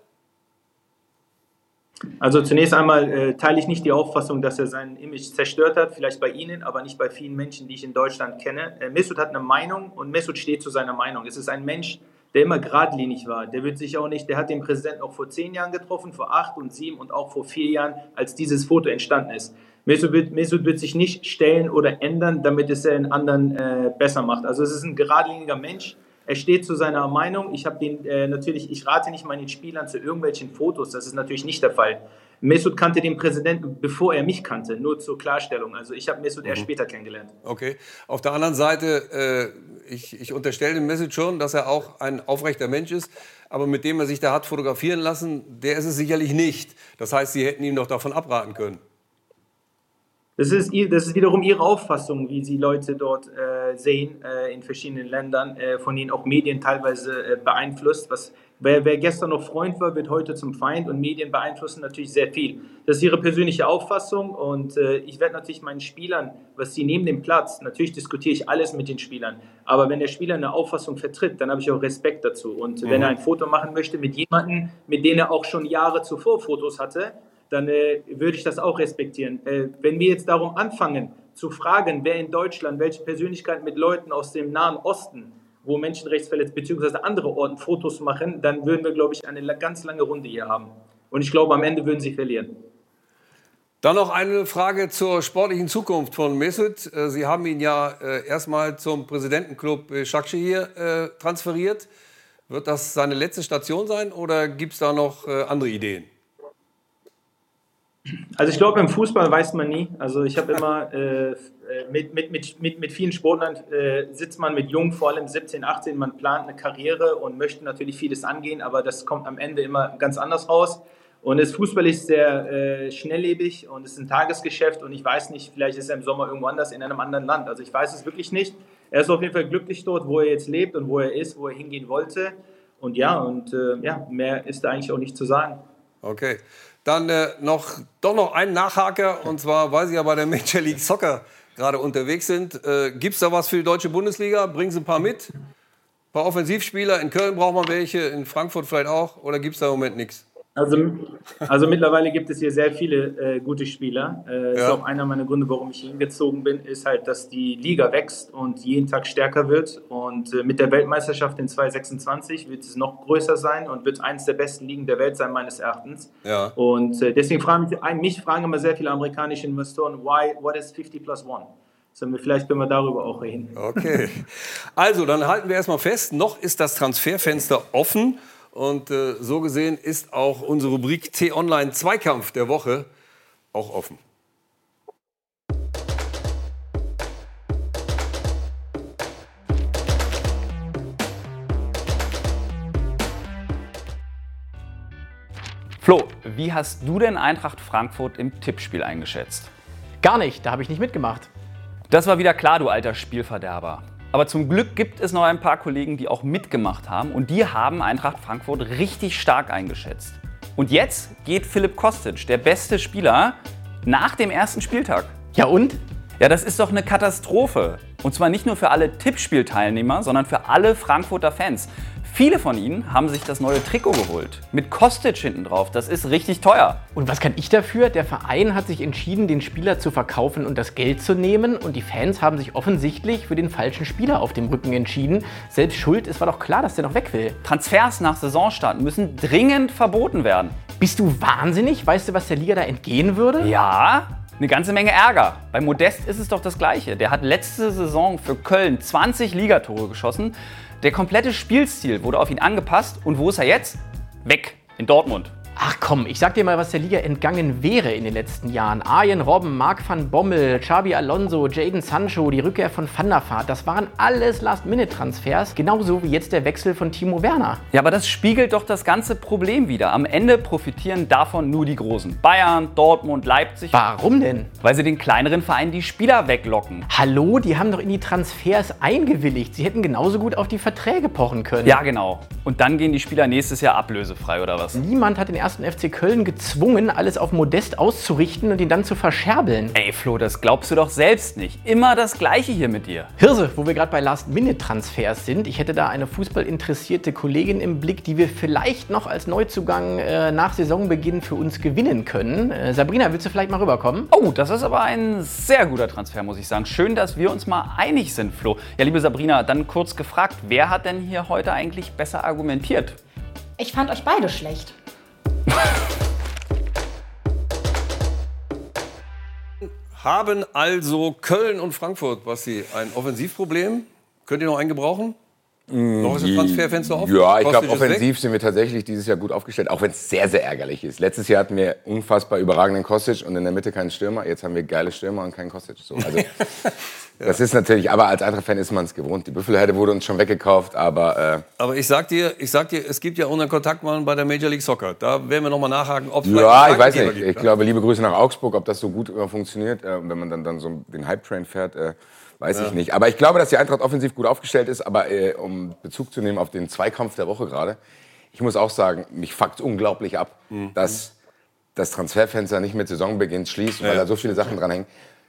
Also zunächst einmal äh, teile ich nicht die Auffassung, dass er sein Image zerstört hat, vielleicht bei Ihnen, aber nicht bei vielen Menschen, die ich in Deutschland kenne. Äh, Mesut hat eine Meinung und Mesut steht zu seiner Meinung. Es ist ein Mensch, der immer geradlinig war. Der wird sich auch nicht, der hat den Präsidenten auch vor zehn Jahren getroffen, vor acht und sieben und auch vor vier Jahren, als dieses Foto entstanden ist. Mesut wird, Mesut wird sich nicht stellen oder ändern, damit es den anderen äh, besser macht. Also es ist ein geradliniger Mensch. Er steht zu seiner Meinung. Ich habe den äh, natürlich, ich rate nicht meinen Spielern zu irgendwelchen Fotos. Das ist natürlich nicht der Fall. Mesut kannte den Präsidenten, bevor er mich kannte, nur zur Klarstellung. Also ich habe Mesut mhm. erst später kennengelernt. Okay. Auf der anderen Seite, äh, ich, ich unterstelle dem Mesut schon, dass er auch ein aufrechter Mensch ist. Aber mit dem er sich da hat fotografieren lassen, der ist es sicherlich nicht. Das heißt, Sie hätten ihm doch davon abraten können. Das ist, das ist wiederum ihre Auffassung, wie sie Leute dort äh, sehen äh, in verschiedenen Ländern, äh, von denen auch Medien teilweise äh, beeinflusst. Was, wer, wer, gestern noch Freund war, wird heute zum Feind und Medien beeinflussen natürlich sehr viel. Das ist ihre persönliche Auffassung und äh, ich werde natürlich meinen Spielern, was sie neben dem Platz, natürlich diskutiere ich alles mit den Spielern, aber wenn der Spieler eine Auffassung vertritt, dann habe ich auch Respekt dazu. Und mhm. wenn er ein Foto machen möchte mit jemandem, mit dem er auch schon Jahre zuvor Fotos hatte, dann äh, würde ich das auch respektieren. Äh, wenn wir jetzt darum anfangen, zu fragen, wer in Deutschland, welche Persönlichkeit mit Leuten aus dem Nahen Osten, wo Menschenrechtsverletzte bzw. andere Orten Fotos machen, dann würden wir, glaube ich, eine ganz lange Runde hier haben. Und ich glaube, am Ende würden sie verlieren. Dann noch eine Frage zur sportlichen Zukunft von Mesut. Äh, sie haben ihn ja äh, erstmal zum Präsidentenclub Shakshi hier äh, transferiert. Wird das seine letzte Station sein oder gibt es da noch andere Ideen? Also ich glaube, im Fußball weiß man nie. Also ich habe immer äh, mit, mit, mit, mit, mit vielen Sportlern äh, sitzt man mit Jungen, vor allem 17, 18, man plant eine Karriere und möchte natürlich vieles angehen, aber das kommt am Ende immer ganz anders raus. Und das Fußball ist sehr äh, schnelllebig und es ist ein Tagesgeschäft und ich weiß nicht, vielleicht ist er im Sommer irgendwo anders in einem anderen Land. Also ich weiß es wirklich nicht. Er ist auf jeden Fall glücklich dort, wo er jetzt lebt und wo er ist, wo er hingehen wollte. Und ja, und äh, ja, mehr ist da eigentlich auch nicht zu sagen. Okay. Dann äh, noch, doch noch ein Nachhaker, und zwar, weil Sie ja bei der Major League Soccer gerade unterwegs sind. Äh, Gibt es da was für die deutsche Bundesliga? Bringen Sie ein paar mit? Ein paar Offensivspieler. In Köln braucht man welche, in Frankfurt vielleicht auch. Oder gibt es da im Moment nichts? Also, also mittlerweile gibt es hier sehr viele äh, gute Spieler. Äh, ja. ist auch einer meiner Gründe, warum ich hingezogen bin, ist halt, dass die Liga wächst und jeden Tag stärker wird. Und äh, mit der Weltmeisterschaft in 2026 wird es noch größer sein und wird eines der besten Ligen der Welt sein, meines Erachtens. Ja. Und äh, deswegen fragen mich, mich fragen immer sehr viele amerikanische Investoren, why, what is 50 plus 1? Vielleicht können wir darüber auch reden. Okay. Also, dann halten wir erstmal fest, noch ist das Transferfenster offen. Und äh, so gesehen ist auch unsere Rubrik T-Online Zweikampf der Woche auch offen. Flo, wie hast du denn Eintracht Frankfurt im Tippspiel eingeschätzt? Gar nicht, da habe ich nicht mitgemacht. Das war wieder klar, du alter Spielverderber. Aber zum Glück gibt es noch ein paar Kollegen, die auch mitgemacht haben und die haben Eintracht Frankfurt richtig stark eingeschätzt. Und jetzt geht Philipp Kostic, der beste Spieler, nach dem ersten Spieltag. Ja und? Ja, das ist doch eine Katastrophe. Und zwar nicht nur für alle Tippspielteilnehmer, sondern für alle Frankfurter Fans. Viele von ihnen haben sich das neue Trikot geholt. Mit Kostic hinten drauf. Das ist richtig teuer. Und was kann ich dafür? Der Verein hat sich entschieden, den Spieler zu verkaufen und das Geld zu nehmen. Und die Fans haben sich offensichtlich für den falschen Spieler auf dem Rücken entschieden. Selbst schuld, es war doch klar, dass der noch weg will. Transfers nach Saisonstart müssen dringend verboten werden. Bist du wahnsinnig? Weißt du, was der Liga da entgehen würde? Ja, eine ganze Menge Ärger. Bei Modest ist es doch das Gleiche. Der hat letzte Saison für Köln 20 Ligatore geschossen. Der komplette Spielstil wurde auf ihn angepasst und wo ist er jetzt? Weg in Dortmund. Ach komm, ich sag dir mal, was der Liga entgangen wäre in den letzten Jahren. Arjen Robben, Marc van Bommel, Xabi Alonso, Jaden Sancho, die Rückkehr von Van der Vaart, das waren alles Last-Minute-Transfers, genauso wie jetzt der Wechsel von Timo Werner. Ja, aber das spiegelt doch das ganze Problem wieder. Am Ende profitieren davon nur die Großen. Bayern, Dortmund, Leipzig. Warum denn? Weil sie den kleineren Vereinen die Spieler weglocken. Hallo, die haben doch in die Transfers eingewilligt. Sie hätten genauso gut auf die Verträge pochen können. Ja, genau. Und dann gehen die Spieler nächstes Jahr ablösefrei, oder was? Niemand hat den ersten ersten FC Köln gezwungen, alles auf Modest auszurichten und ihn dann zu verscherbeln. Ey Flo, das glaubst du doch selbst nicht. Immer das Gleiche hier mit dir. Hirse, wo wir gerade bei Last-Minute-Transfers sind. Ich hätte da eine fußballinteressierte Kollegin im Blick, die wir vielleicht noch als Neuzugang äh, nach Saisonbeginn für uns gewinnen können. Äh, Sabrina, willst du vielleicht mal rüberkommen? Oh, das ist aber ein sehr guter Transfer, muss ich sagen. Schön, dass wir uns mal einig sind, Flo. Ja, liebe Sabrina, dann kurz gefragt, wer hat denn hier heute eigentlich besser argumentiert? Ich fand euch beide schlecht. Haben also Köln und Frankfurt, Basti, ein Offensivproblem? Könnt ihr noch einen gebrauchen? Noch ist das Transferfenster offen? Ja, ich glaube, ist weg? offensiv sind wir tatsächlich dieses Jahr gut aufgestellt, auch wenn es sehr, sehr ärgerlich ist. Letztes Jahr hatten wir unfassbar überragenden Kostic und in der Mitte keinen Stürmer. Jetzt haben wir geile Stürmer und keinen Kostic. So, also, *laughs* Das ist natürlich, aber als Eintracht-Fan ist man es gewohnt. Die Büffelherde wurde uns schon weggekauft, aber äh, Aber ich sag dir, ich sag dir, es gibt ja unseren Kontaktmann bei der Major League Soccer. Da werden wir noch mal nachhaken, ob es ja, ich weiß einen nicht. Geber Ich gibt. glaube, liebe Grüße nach Augsburg, ob das so gut äh, funktioniert, äh, wenn man dann, dann so den Hype-Train fährt, äh, weiß Ja. ich nicht. Aber ich glaube, dass die Eintracht offensiv gut aufgestellt ist. Aber äh, um Bezug zu nehmen auf den Zweikampf der Woche gerade, ich muss auch sagen, mich fuckt unglaublich ab, Mhm. dass das Transferfenster nicht mit Saisonbeginn schließt, weil Ja. da so viele Sachen dranhängen.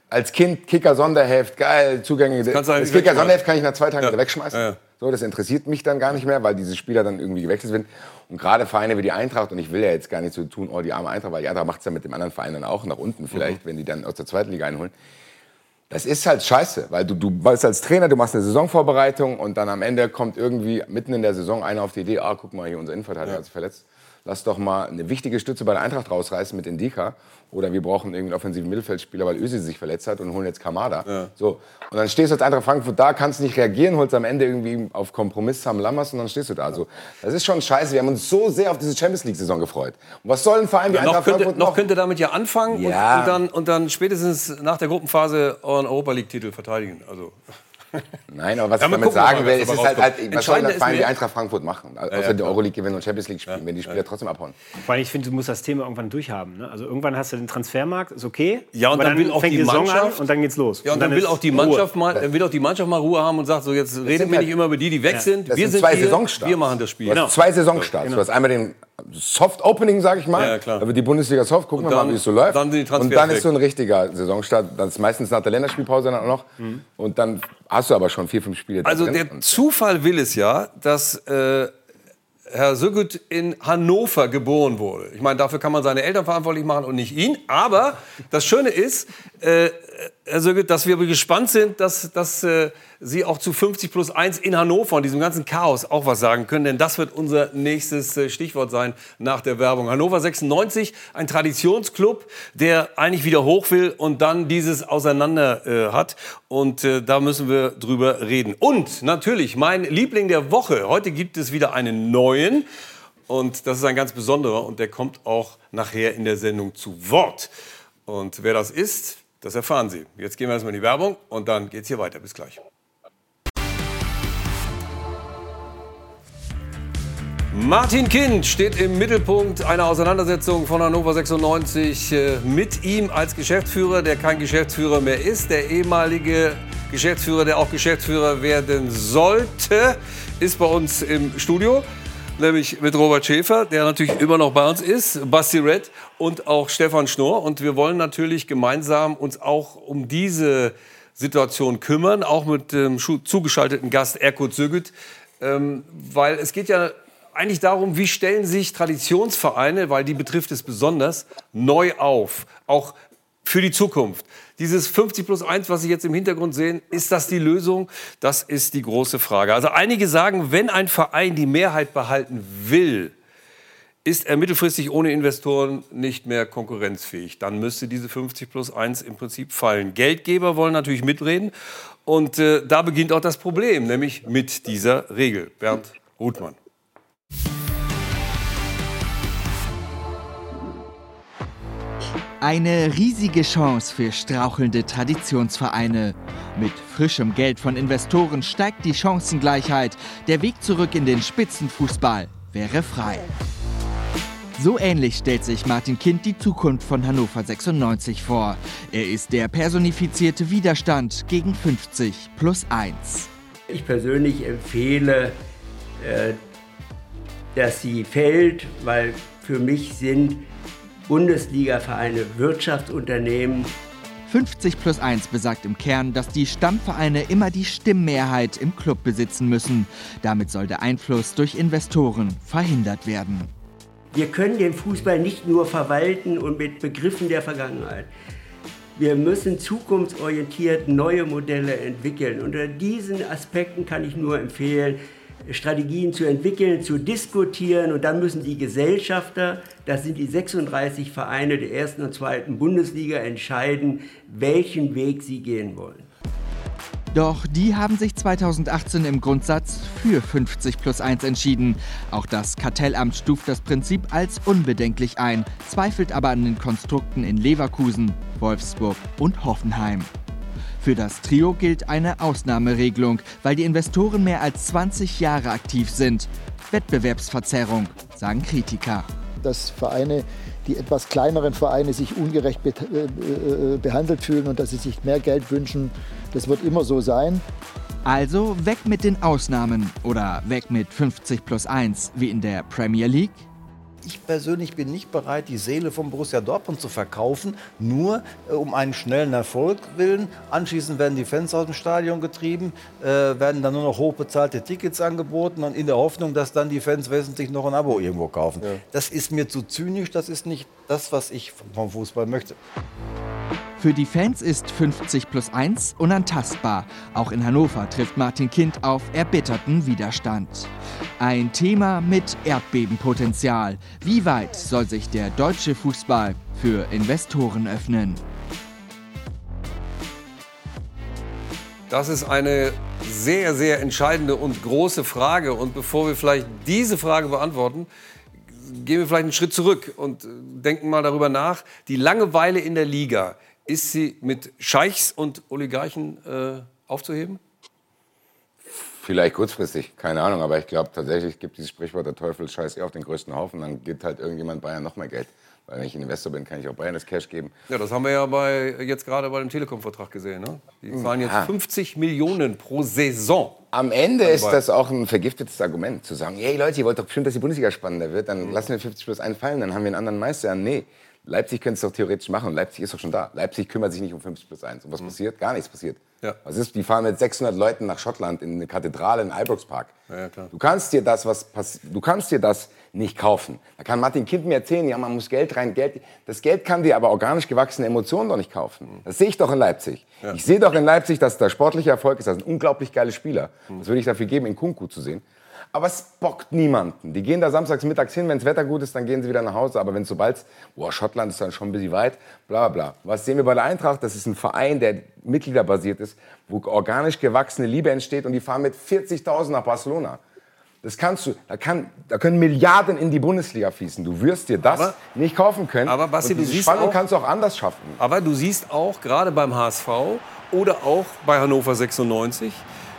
Als Kind Kicker Sonderheft, geil, Zugänge. Das eigentlich Kicker. Sonderheft kann ich nach zwei Tagen wieder wegschmeißen. Ja. So, das interessiert mich dann gar nicht mehr, weil diese Spieler dann irgendwie gewechselt sind. Und gerade Vereine wie die Eintracht, und ich will ja jetzt gar nicht so tun, oh, die arme Eintracht, weil die Eintracht macht es ja mit dem anderen Verein dann auch nach unten vielleicht, wenn die dann aus der zweiten Liga einholen. Das ist halt scheiße, weil du, du bist als Trainer, du machst eine Saisonvorbereitung und dann am Ende kommt irgendwie mitten in der Saison einer auf die Idee, ah, guck mal, hier unser Innenverteidiger hat sich verletzt. Lass doch mal eine wichtige Stütze bei der Eintracht rausreißen mit Indika. Oder wir brauchen irgendwie einen offensiven Mittelfeldspieler, weil Ösi sich verletzt hat und holen jetzt Kamada. So. Und dann stehst du als Eintracht Frankfurt da, kannst nicht reagieren, holst am Ende irgendwie auf Kompromiss Sam Lammers und dann stehst du da. Also, das ist schon scheiße. Wir haben uns so sehr auf diese Champions League-Saison gefreut. Und was soll ein Verein wie Ja, noch, Eintracht könnte, Frankfurt noch könnte damit ja anfangen Ja. und, und, dann, und dann spätestens nach der Gruppenphase euren Europa League-Titel verteidigen. Also. Nein, aber was Ja, ich mal damit sagen was will, es ist halt, halt was soll ist wie mir- Eintracht Frankfurt machen? Außer ja, die. Euroleague gewinnen und Champions League spielen, wenn die Spieler trotzdem abhauen. Vor allem, ich finde, du musst das Thema irgendwann durchhaben. Ne? Also irgendwann hast du den Transfermarkt, ist okay. Ja, und aber dann will auch fängt die die Saison Mannschaft- an und dann geht's los. Ja, und, dann, will ist auch die Ruhe. Mannschaft mal, dann will auch die Mannschaft mal Ruhe haben und sagt so jetzt redet sind mir halt- nicht immer über die, die weg Ja. sind. Das wir sind sind zwei Saisonstarts. wir machen das Spiel. Hast zwei Saisonstarts. Genau. Du hast einmal den Soft Opening, sag ich mal. Ja, klar. Da wird die Bundesliga soft, gucken wir dann- mal, wie es so läuft. dann und dann ist so ein richtiger Saisonstart. Das ist meistens nach der Länderspielpause dann auch noch. Und dann hast du aber schon vier, fünf Spiele. Also drin. der Zufall will es ja, dass äh, Herr Sögut in Hannover geboren wurde. Ich meine, dafür kann man seine Eltern verantwortlich machen und nicht ihn. Aber das Schöne ist, äh, Herr Sögut, dass wir gespannt sind, dass, dass äh, Sie auch zu 50 plus 1 in Hannover und diesem ganzen Chaos auch was sagen können. Denn das wird unser nächstes äh, Stichwort sein nach der Werbung. Hannover 96, ein Traditionsclub, der eigentlich wieder hoch will und dann dieses auseinander äh, hat. Und äh, da müssen wir drüber reden. Und natürlich mein Liebling der Woche. Heute gibt es wieder einen neuen. Und das ist ein ganz besonderer und der kommt auch nachher in der Sendung zu Wort. Und wer das ist, das erfahren Sie. Jetzt gehen wir erstmal in die Werbung und dann geht's hier weiter. Bis gleich. Martin Kind steht im Mittelpunkt einer Auseinandersetzung von Hannover 96 äh, mit ihm als Geschäftsführer, der kein Geschäftsführer mehr ist. Der ehemalige Geschäftsführer, der auch Geschäftsführer werden sollte, ist bei uns im Studio. Nämlich mit Robert Schäfer, der natürlich immer noch bei uns ist, Basti Red und auch Stefan Schnorr. Und wir wollen natürlich gemeinsam uns auch um diese Situation kümmern, auch mit dem zugeschalteten Gast Erkut Sögüt. Ähm, weil es geht ja eigentlich darum, wie stellen sich Traditionsvereine, weil die betrifft es besonders, neu auf, auch für die Zukunft. Dieses 50 plus 1, was Sie jetzt im Hintergrund sehen, ist das die Lösung? Das ist die große Frage. Also einige sagen, wenn ein Verein die Mehrheit behalten will, ist er mittelfristig ohne Investoren nicht mehr konkurrenzfähig. Dann müsste diese 50 plus 1 im Prinzip fallen. Geldgeber wollen natürlich mitreden. Und äh, da beginnt auch das Problem, nämlich mit dieser Regel. Bernd Ruthmann. Eine riesige Chance für strauchelnde Traditionsvereine. Mit frischem Geld von Investoren steigt die Chancengleichheit. Der Weg zurück in den Spitzenfußball wäre frei. So ähnlich stellt sich Martin Kind die Zukunft von Hannover 96 vor. Er ist der personifizierte Widerstand gegen 50 plus 1. Ich persönlich empfehle, äh, dass sie fällt, weil für mich sind Bundesliga-Vereine Wirtschaftsunternehmen. 50 plus 1 besagt im Kern, dass die Stammvereine immer die Stimmmehrheit im Club besitzen müssen. Damit soll der Einfluss durch Investoren verhindert werden. Wir können den Fußball nicht nur verwalten und mit Begriffen der Vergangenheit. Wir müssen zukunftsorientiert neue Modelle entwickeln. Unter diesen Aspekten kann ich nur empfehlen, Strategien zu entwickeln, zu diskutieren und dann müssen die Gesellschafter, das sind die 36 Vereine der ersten und zweiten Bundesliga, entscheiden, welchen Weg sie gehen wollen. Doch die haben sich 2018 im Grundsatz für 50 plus 1 entschieden. Auch das Kartellamt stuft das Prinzip als unbedenklich ein, zweifelt aber an den Konstrukten in Leverkusen, Wolfsburg und Hoffenheim. Für das Trio gilt eine Ausnahmeregelung, weil die Investoren mehr als 20 Jahre aktiv sind. Wettbewerbsverzerrung, sagen Kritiker. Dass Vereine, die etwas kleineren Vereine sich ungerecht be äh, behandelt fühlen und dass sie sich mehr Geld wünschen, das wird immer so sein. Also weg mit den Ausnahmen oder weg mit 50 plus 1 wie in der Premier League? Ich persönlich bin nicht bereit, die Seele von Borussia Dortmund zu verkaufen, nur äh, um einen schnellen Erfolg willen. Anschließend werden die Fans aus dem Stadion getrieben, äh, werden dann nur noch hochbezahlte Tickets angeboten und in der Hoffnung, dass dann die Fans wesentlich noch ein Abo irgendwo kaufen. Ja. Das ist mir zu zynisch, das ist nicht das, was ich vom Fußball möchte. Für die Fans ist 50 plus 1 unantastbar. Auch in Hannover trifft Martin Kind auf erbitterten Widerstand. Ein Thema mit Erdbebenpotenzial. Wie weit soll sich der deutsche Fußball für Investoren öffnen? Das ist eine sehr, sehr entscheidende und große Frage. Und bevor wir vielleicht diese Frage beantworten, gehen wir vielleicht einen Schritt zurück und denken mal darüber nach. Die Langeweile in der Liga, ist sie mit Scheichs und Oligarchen äh, aufzuheben? Vielleicht kurzfristig, keine Ahnung, aber ich glaube tatsächlich gibt dieses Sprichwort, der Teufel scheißt eh auf den größten Haufen, dann gibt halt irgendjemand Bayern noch mehr Geld. Weil wenn ich Investor bin, kann ich auch das Cash geben. Ja, das haben wir ja bei, jetzt gerade bei dem Telekom-Vertrag gesehen. Ne? Die zahlen jetzt ja. 50 Millionen pro Saison. Am Ende ist das auch ein vergiftetes Argument, zu sagen, hey Leute, ihr wollt doch bestimmt, dass die Bundesliga spannender wird, dann mhm. lassen wir 50 plus einfallen, dann haben wir einen anderen Meister. Nee, Leipzig könnte es doch theoretisch machen. Leipzig ist doch schon da. Leipzig kümmert sich nicht um 50 plus 1. Und was mhm. passiert? Gar nichts passiert. Ja. Was ist? Die fahren mit 600 Leuten nach Schottland in eine Kathedrale in Ibrox Park. Ja, du kannst dir das, was du kannst dir das nicht kaufen. Da kann Martin Kind mir erzählen, ja, man muss Geld rein, Geld. Das Geld kann dir aber organisch gewachsene Emotionen doch nicht kaufen. Das sehe ich doch in Leipzig. Ja. Ich sehe doch in Leipzig, dass da sportlicher Erfolg ist. Das ist ein unglaublich geiler Spieler. Was würde ich dafür geben, in Kunku zu sehen? Aber es bockt niemanden. Die gehen da samstags mittags hin, wenn das Wetter gut ist, dann gehen sie wieder nach Hause. Aber wenn sobald, boah, Schottland ist dann schon ein bisschen weit, bla bla. Was sehen wir bei der Eintracht? Das ist ein Verein, der mitgliederbasiert ist, wo organisch gewachsene Liebe entsteht und die fahren mit 40.000 nach Barcelona. Das kannst du, da, kann, da können Milliarden in die Bundesliga fließen. Du wirst dir das aber, nicht kaufen können. Aber Basti, du siehst Spannung auch, kannst du auch anders schaffen. Aber du siehst auch gerade beim HSV oder auch bei Hannover 96,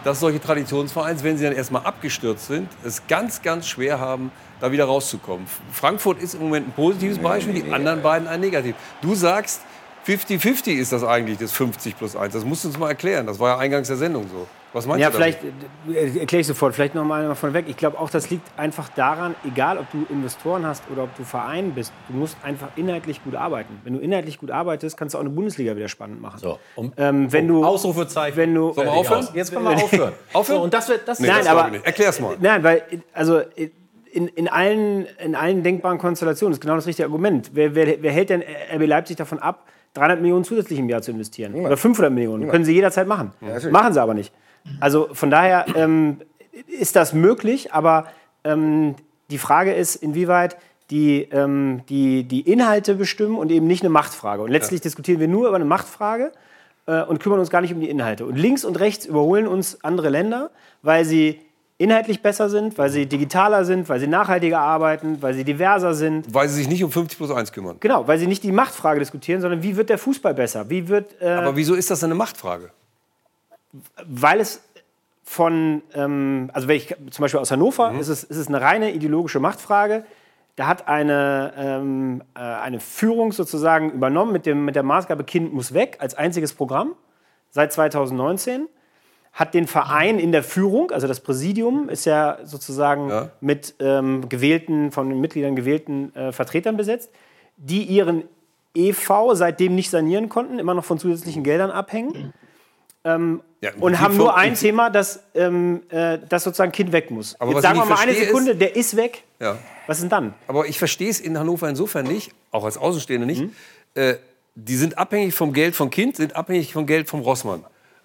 dass solche Traditionsvereins, wenn sie dann erstmal abgestürzt sind, es ganz, ganz schwer haben, da wieder rauszukommen. Frankfurt ist im Moment ein positives Beispiel, die anderen beiden ein negativ. Du sagst, 50-50 ist das eigentlich, das 50 plus 1. Das musst du uns mal erklären. Das war ja eingangs der Sendung so. Was meinst ja, du? Ja, vielleicht äh, erkläre ich sofort. Vielleicht noch mal von weg. Ich glaube auch, das liegt einfach daran, egal ob du Investoren hast oder ob du Verein bist, du musst einfach inhaltlich gut arbeiten. Wenn du inhaltlich gut arbeitest, kannst du auch eine Bundesliga wieder spannend machen. So, um, ähm, wenn du Ausrufezeichen. Wenn du Sollen wir aufhören? Jetzt können wir aufhören. *laughs* aufhören? So, und das wird das. Nee, nein, das aber erklär's mal. Nein, weil also in, in, allen, in allen denkbaren Konstellationen ist genau das richtige Argument. Wer, wer, wer hält denn RB Leipzig davon ab? 300 Millionen zusätzlich im Jahr zu investieren. Niemand. Oder 500 Millionen. Niemand. Können sie jederzeit machen. Ja, machen sie aber nicht. Also von daher ähm, ist das möglich, aber ähm, die Frage ist, inwieweit die, ähm, die, die Inhalte bestimmen und eben nicht eine Machtfrage. Und letztlich ja. diskutieren wir nur über eine Machtfrage äh, und kümmern uns gar nicht um die Inhalte. Und links und rechts überholen uns andere Länder, weil sie inhaltlich besser sind, weil sie digitaler sind, weil sie nachhaltiger arbeiten, weil sie diverser sind. Weil sie sich nicht um 50 plus 1 kümmern. Genau, weil sie nicht die Machtfrage diskutieren, sondern wie wird der Fußball besser? Wie wird, äh Aber wieso ist das eine Machtfrage? Weil es von, ähm, also wenn ich zum Beispiel aus Hannover, mhm. ist, es, ist es eine reine ideologische Machtfrage. Da hat eine, ähm, äh, eine Führung sozusagen übernommen mit, dem, mit der Maßgabe, Kind muss weg als einziges Programm seit 2019. hat den Verein in der Führung, also das Präsidium ist ja sozusagen mit ähm, gewählten, von den Mitgliedern gewählten äh, Vertretern besetzt, die ihren EV seitdem nicht sanieren konnten, immer noch von zusätzlichen Geldern abhängen. Ähm, Ja, und haben nur ein Thema, dass, ähm, äh, dass sozusagen Kind weg muss. Aber Jetzt sagen wir mal eine Sekunde, ist- der ist weg. Ja. Was ist denn dann? Aber ich verstehe es in Hannover insofern nicht, auch als Außenstehender nicht. Mhm. Äh, die sind abhängig vom Geld vom Kind, sind abhängig vom Geld vom Rossmann.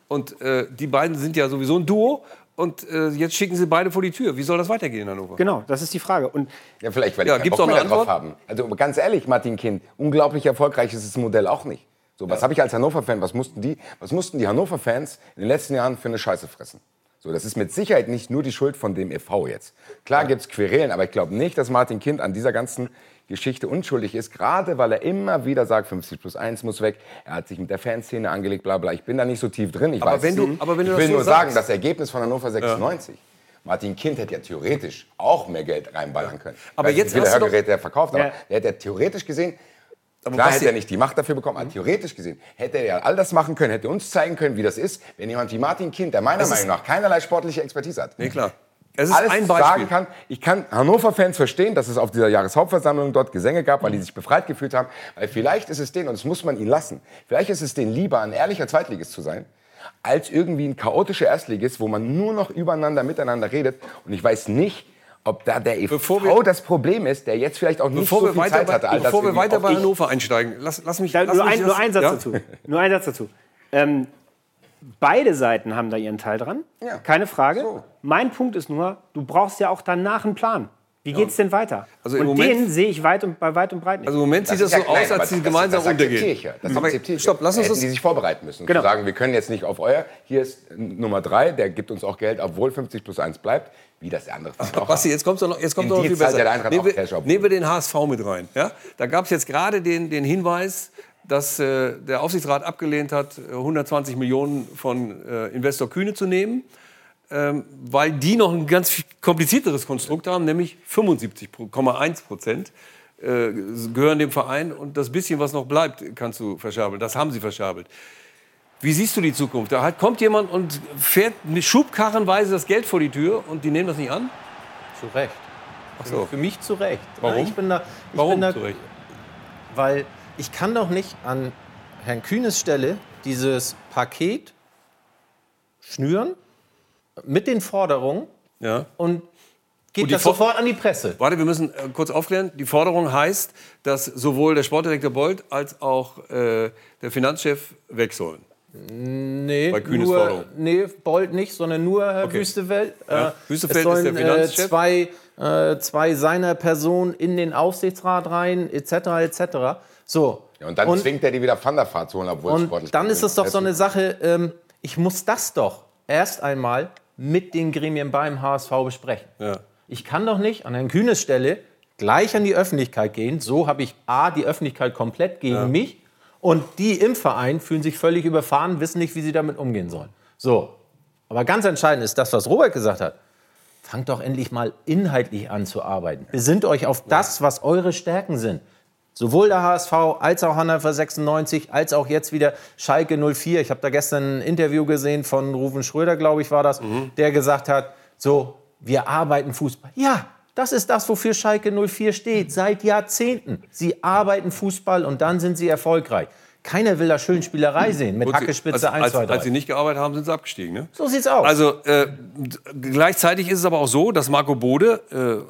Und äh, die beiden sind ja sowieso ein Duo. Und äh, jetzt schicken sie beide vor die Tür. Wie soll das weitergehen in Hannover? Genau, das ist die Frage. Und Ja, vielleicht, weil Ja, ich keinen gibt's Bock auch mehr drauf Antwort? haben. Also ganz ehrlich, Martin Kind, unglaublich erfolgreich ist das Modell auch nicht. So, was habe ich als Hannover-Fan, was mussten die, was mussten die Hannover-Fans in den letzten Jahren für eine Scheiße fressen? So, das ist mit Sicherheit nicht nur die Schuld von dem e.V. jetzt. Klar gibt's Querelen, aber ich glaube nicht, dass Martin Kind an dieser ganzen Geschichte unschuldig ist, gerade weil er immer wieder sagt, 50 plus 1 muss weg. Er hat sich mit der Fanszene angelegt, bla bla. Ich bin da nicht so tief drin. Ich, Aber weiß wenn es du- aber wenn du ich will nur sagen, das Ergebnis von Hannover 96. Martin Kind hätte ja theoretisch auch mehr Geld reinballern können. Aber weiß jetzt hast du doch- er verkauft, aber Ja. er hätte ja theoretisch gesehen, klar hätte er nicht die Macht dafür bekommen, aber theoretisch gesehen hätte er ja all das machen können, hätte uns zeigen können, wie das ist, wenn jemand wie Martin Kind, der meiner Meinung nach keinerlei sportliche Expertise hat, Nee, klar. Es ist alles ein Beispiel. sagen kann. Ich kann Hannover-Fans verstehen, dass es auf dieser Jahreshauptversammlung dort Gesänge gab, weil die sich befreit gefühlt haben. Weil vielleicht ist es denen, und das muss man ihnen lassen, vielleicht ist es denen lieber, ein ehrlicher Zweitligist zu sein, als irgendwie ein chaotischer Erstligist, wo man nur noch übereinander, miteinander redet. Und ich weiß nicht, ob da der EV das Problem ist, der jetzt vielleicht auch nicht Bevor so wir viel weiter, Zeit hatte. bei, das bevor wir weiter bei Hannover einsteigen, lass, lass mich. Da, lass nur, mich ein, das- nur ein Satz ja? dazu. Nur ein Satz dazu. Ähm, beide Seiten haben da ihren Teil dran. Keine Frage. Mein Punkt ist nur, du brauchst ja auch danach einen Plan. Wie geht's denn weiter? Also im und Moment- den sehe ich weit und, bei weit und breit nicht. Also im Moment sieht das, ja so aus, als sie das- gemeinsam das akzeptiere untergehen. Ich ja. Das akzeptiere ich stopp, ja. lass uns Hätten das. die sich vorbereiten müssen. Genau. Zu sagen, wir können jetzt nicht auf euer, hier ist Nummer drei, der gibt uns auch Geld, obwohl 50 plus 1 bleibt, wie das der andere auch Basti, jetzt kommt doch noch, jetzt kommt noch die viel besser. nehmen, wir, nehmen wir den HSV mit rein. Ja? Da gab es jetzt gerade den, den Hinweis, dass äh, der Aufsichtsrat abgelehnt hat, äh, 120 Millionen von äh, Investor Kühne zu nehmen, ähm, weil die noch ein ganz komplizierteres Konstrukt haben, nämlich 75,1 Prozent äh, gehören dem Verein und das bisschen, was noch bleibt, kannst du verschabeln. Das haben sie verschabelt. Wie siehst du die Zukunft? Da hat, kommt jemand und fährt mit Schubkarrenweise das Geld vor die Tür und die nehmen das nicht an? Zu Recht. Ach so. Für mich zu Recht. Warum? Ich bin da, ich Warum bin da, zu Recht? Weil ich kann doch nicht an Herrn Kühnes Stelle dieses Paket schnüren mit den Forderungen Ja. und geht Und das For- sofort an die Presse. Warte, wir müssen äh, kurz aufklären. Die Forderung heißt, dass sowohl der Sportdirektor Bolt als auch äh, der Finanzchef weg sollen. Nee, Bei Kühnes nur, Forderung. nee, Bolt nicht, sondern nur Herr Okay. Wüstefeld. Ja, Äh, Wüstefeld es sollen, ist der Finanzchef. Äh, zwei, äh, zwei seiner Personen in den Aufsichtsrat rein, etc. etc. So. Ja, und dann zwingt er die wieder Van der Vaart zu holen, obwohl es Und sportlich dann ist es doch so eine. Sache, ähm, ich muss das doch erst einmal mit den Gremien beim HSV besprechen. Ja. Ich kann doch nicht an Herrn Kühnes Stelle gleich an die Öffentlichkeit gehen. So habe ich A, die Öffentlichkeit komplett gegen Ja. mich und die im Verein fühlen sich völlig überfahren, wissen nicht, wie sie damit umgehen sollen. So. Aber ganz entscheidend ist das, was Robert gesagt hat. Fangt doch endlich mal inhaltlich an zu arbeiten. Besinnt euch auf das, was eure Stärken sind. Sowohl der HSV als auch Hannover 96, als auch jetzt wieder Schalke 04. Ich habe da gestern ein Interview gesehen von Rufen Schröder, glaube ich, war das, der gesagt hat, so, wir arbeiten Fußball. Ja, das ist das, wofür Schalke 04 steht, seit Jahrzehnten. Sie arbeiten Fußball und dann sind sie erfolgreich. Keiner will da schön Spielerei sehen mit Hackespitze als, 1, als, 2, 3. als sie nicht gearbeitet haben, sind sie abgestiegen. Ne? So sieht's aus. Also äh, gleichzeitig ist es aber auch so, dass Marco Bode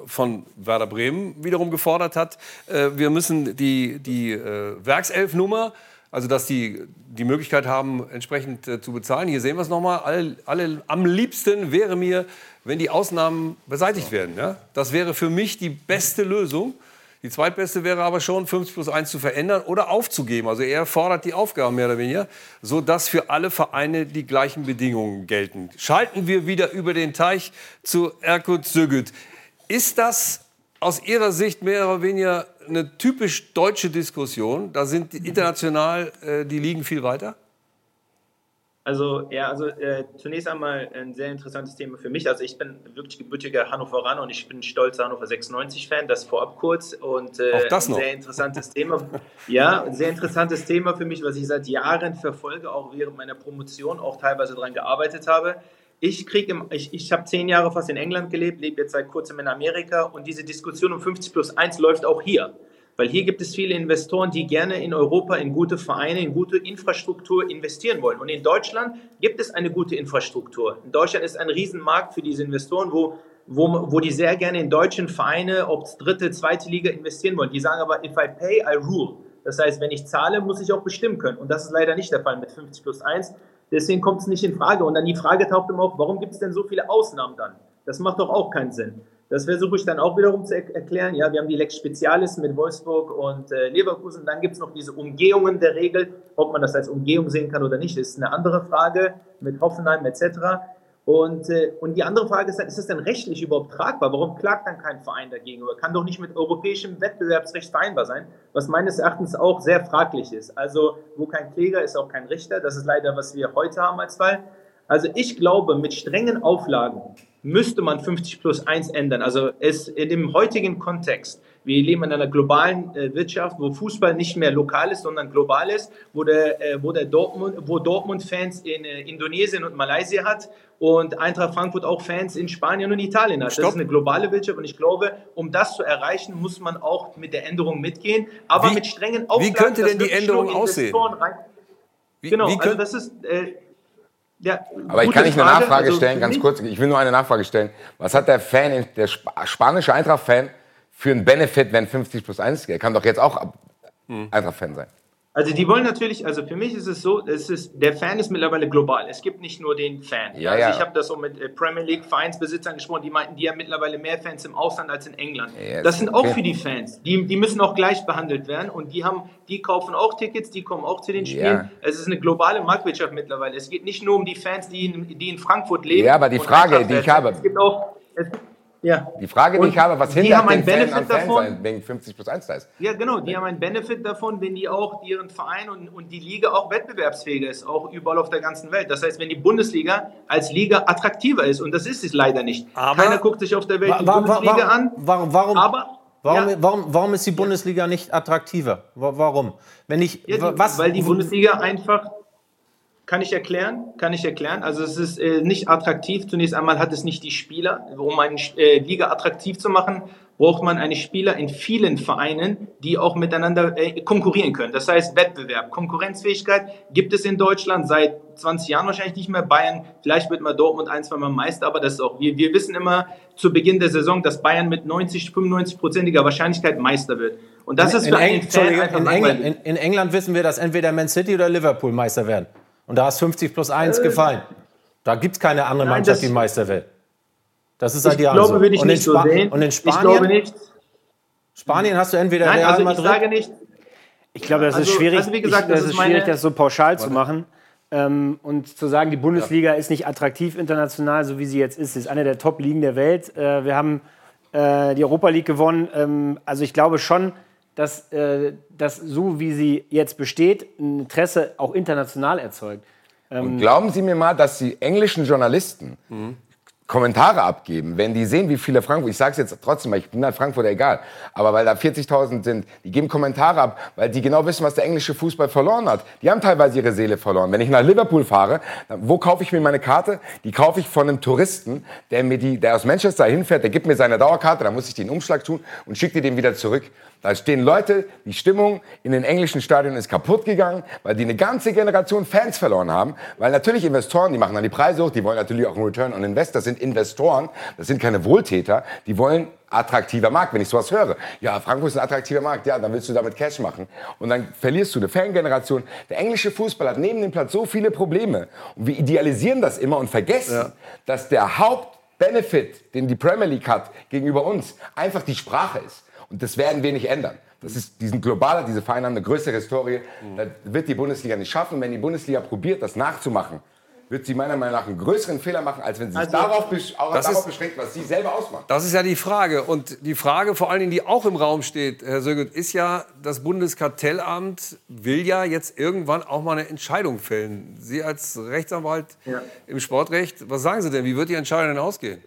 äh, von Werder Bremen wiederum gefordert hat, äh, wir müssen die, die äh, Werkselfnummer, also dass die die Möglichkeit haben, entsprechend äh, zu bezahlen. Hier sehen wir es nochmal. Alle, alle, am liebsten wäre mir, wenn die Ausnahmen beseitigt werden. Ja? Das wäre für mich die beste Lösung. Die zweitbeste wäre aber schon, 50 plus 1 zu verändern oder aufzugeben. Also er fordert die Aufgaben mehr oder weniger, sodass für alle Vereine die gleichen Bedingungen gelten. Schalten wir wieder über den Teich zu Erkut Sögüt. Ist das aus Ihrer Sicht mehr oder weniger eine typisch deutsche Diskussion? Da sind die international äh, die Ligen viel weiter? Also, ja, also äh, zunächst einmal ein sehr interessantes Thema für mich. Also ich bin wirklich gebürtiger Hannoveraner und ich bin stolzer Hannover 96-Fan, das vorab kurz. Und äh, Auch das noch. ein sehr interessantes Thema. Ja, ein sehr interessantes Thema für mich, was ich seit Jahren verfolge, auch während meiner Promotion, auch teilweise daran gearbeitet habe. Ich kriege ich, ich habe zehn Jahre fast in England gelebt, lebe jetzt seit kurzem in Amerika und diese Diskussion um 50 plus 1 läuft auch hier. Weil hier gibt es viele Investoren, die gerne in Europa in gute Vereine, in gute Infrastruktur investieren wollen. Und in Deutschland gibt es eine gute Infrastruktur. In Deutschland ist ein Riesenmarkt für diese Investoren, wo, wo, wo die sehr gerne in deutschen Vereine, ob es dritte, zweite Liga investieren wollen. Die sagen aber, if I pay, I rule. Das heißt, wenn ich zahle, muss ich auch bestimmen können. Und das ist leider nicht der Fall mit 50 plus 1. Deswegen kommt es nicht in Frage. Und dann die Frage taucht immer auf, warum gibt es denn so viele Ausnahmen dann? Das macht doch auch keinen Sinn. Das versuche ich dann auch wiederum zu er erklären. Ja, wir haben die Lex Spezialis mit Wolfsburg und äh, Leverkusen. Dann gibt es noch diese Umgehungen der Regel. Ob man das als Umgehung sehen kann oder nicht, ist eine andere Frage mit Hoffenheim etc. Und, äh, und die andere Frage ist dann, ist es denn rechtlich überhaupt tragbar? Warum klagt dann kein Verein dagegen? Oder kann doch nicht mit europäischem Wettbewerbsrecht vereinbar sein, was meines Erachtens auch sehr fraglich ist. Also, wo kein Kläger ist, auch kein Richter. Das ist leider, was wir heute haben als Fall. Also ich glaube, mit strengen Auflagen müsste man 50 plus 1 ändern. Also es in dem heutigen Kontext, wir leben in einer globalen äh, Wirtschaft, wo Fußball nicht mehr lokal ist, sondern global ist, wo der, äh, wo der Dortmund, wo Dortmund Fans in äh, Indonesien und Malaysia hat und Eintracht Frankfurt auch Fans in Spanien und Italien hat. Stopp. Das ist eine globale Wirtschaft und ich glaube, um das zu erreichen, muss man auch mit der Änderung mitgehen, aber Wie- mit strengen wie Auflagen. könnte dass denn die Änderung aussehen? Rein, Wie- genau, wie also das ist äh, ja, Aber ich kann nicht eine Frage. Nachfrage Also stellen, ganz kurz. Ich will nur eine Nachfrage stellen. Was hat der Fan, der Sp spanische Eintracht-Fan für einen Benefit, wenn 50 plus 1 geht? Er kann doch jetzt auch Eintracht-Fan sein. Also die wollen natürlich, also für mich ist es so, es ist, der Fan ist mittlerweile global. Es gibt nicht nur den Fan. Ja, also ja. ich habe das so mit äh, Premier League Vereinsbesitzern gesprochen, die meinten, die haben mittlerweile mehr Fans im Ausland als in England. Yes, das sind auch für die Fans. Die, die müssen auch gleich behandelt werden und die haben, die kaufen auch Tickets, die kommen auch zu den Spielen. Ja. Es ist eine globale Marktwirtschaft mittlerweile. Es geht nicht nur um die Fans, die in, die in Frankfurt leben. Ja, aber die Frage, die ich habe- Es gibt auch, es gibt, ja. Die Frage, die Und ich habe, was die hindert haben den einen Fan Benefit Fan davon. sein, wegen 50 plus 1 da ist? Ja, genau, die haben einen Benefit davon, wenn die auch ihren Verein und, und die Liga auch wettbewerbsfähiger ist, auch überall auf der ganzen Welt. Das heißt, wenn die Bundesliga als Liga attraktiver ist, und das ist es leider nicht. Keiner guckt sich auf der Welt die Bundesliga an. Warum, warum, Aber warum, ja. warum, warum ist die Bundesliga nicht attraktiver? Wa- Warum? Wenn ich, Ja, was, weil die Bundesliga einfach, kann ich erklären, kann ich erklären. Also es ist äh, nicht attraktiv. Zunächst einmal hat es nicht die Spieler. Um eine äh, Liga attraktiv zu machen, braucht man eine Spieler in vielen Vereinen, die auch miteinander äh, konkurrieren können. Das heißt Wettbewerb, Konkurrenzfähigkeit gibt es in Deutschland seit 20 Jahren wahrscheinlich nicht mehr. Bayern, vielleicht wird mal Dortmund ein, zwei Mal Meister, aber das ist auch, wir, wir wissen immer zu Beginn der Saison, dass Bayern mit 90, 95-prozentiger Wahrscheinlichkeit Meister wird. Und das ist in, für Eng einen Fan Entschuldigung, einfach in, in, in England wissen wir, dass entweder Man City oder Liverpool Meister werden. Und da ist 50 plus 1 Äh, gefallen. Da gibt es keine andere Nein, Mannschaft, das- die Meister wird. Das ist seit Ich Jahren glaube, so. würde ich und in nicht so sehen. Und in Ich Spanien, glaube nicht. Spanien hast du entweder Nein, Real also ich Madrid. sage nicht. Ich glaube, das Also- ist schwierig, also wie gesagt, ich, das das ist ist schwierig, meine- das so pauschal zu machen. Ähm, und zu sagen, die Bundesliga ist nicht attraktiv international, so wie sie jetzt ist. Sie ist eine der Top-Ligen der Welt. Äh, wir haben äh, die Europa League gewonnen. Ähm, also ich glaube schon, dass äh, das so, wie sie jetzt besteht, ein Interesse auch international erzeugt. Ähm, Und glauben Sie mir mal, dass die englischen Journalisten Kommentare abgeben, wenn die sehen, wie viele Frankfurt, ich sage es jetzt trotzdem, weil ich bin halt Frankfurter egal, aber weil da 40.000 sind, die geben Kommentare ab, weil die genau wissen, was der englische Fußball verloren hat. Die haben teilweise ihre Seele verloren. Wenn ich nach Liverpool fahre, wo kaufe ich mir meine Karte? Die kaufe ich von einem Touristen, der mir die, der aus Manchester hinfährt, der gibt mir seine Dauerkarte, dann muss ich den Umschlag tun und schickt die dem wieder zurück. Da stehen Leute, die Stimmung in den englischen Stadien ist kaputt gegangen, weil die eine ganze Generation Fans verloren haben. Weil natürlich Investoren, die machen dann die Preise hoch, die wollen natürlich auch einen Return on Invest. Das sind Investoren, das sind keine Wohltäter, die wollen attraktiver Markt. Wenn ich sowas höre, ja, Frankfurt ist ein attraktiver Markt, ja, dann willst du damit Cash machen. Und dann verlierst du eine Fangeneration. Der englische Fußball hat neben dem Platz so viele Probleme. Und wir idealisieren das immer und vergessen, dass der Hauptbenefit, den die Premier League hat gegenüber uns, einfach die Sprache ist. Und das werden wir nicht ändern. Das ist, die sind globaler, diese Vereine haben eine größere Historie. Das wird die Bundesliga nicht schaffen. Wenn die Bundesliga probiert, das nachzumachen, wird sie meiner Meinung nach einen größeren Fehler machen, als wenn sie sich Also, darauf, besch darauf ist- beschränkt, was sie selber ausmacht. Das ist ja die Frage. Und die Frage vor allen Dingen, die auch im Raum steht, Herr Sögert, ist ja, das Bundeskartellamt will ja jetzt irgendwann auch mal eine Entscheidung fällen. Sie als Rechtsanwalt Ja. im Sportrecht, was sagen Sie denn? Wie wird die Entscheidung denn ausgehen?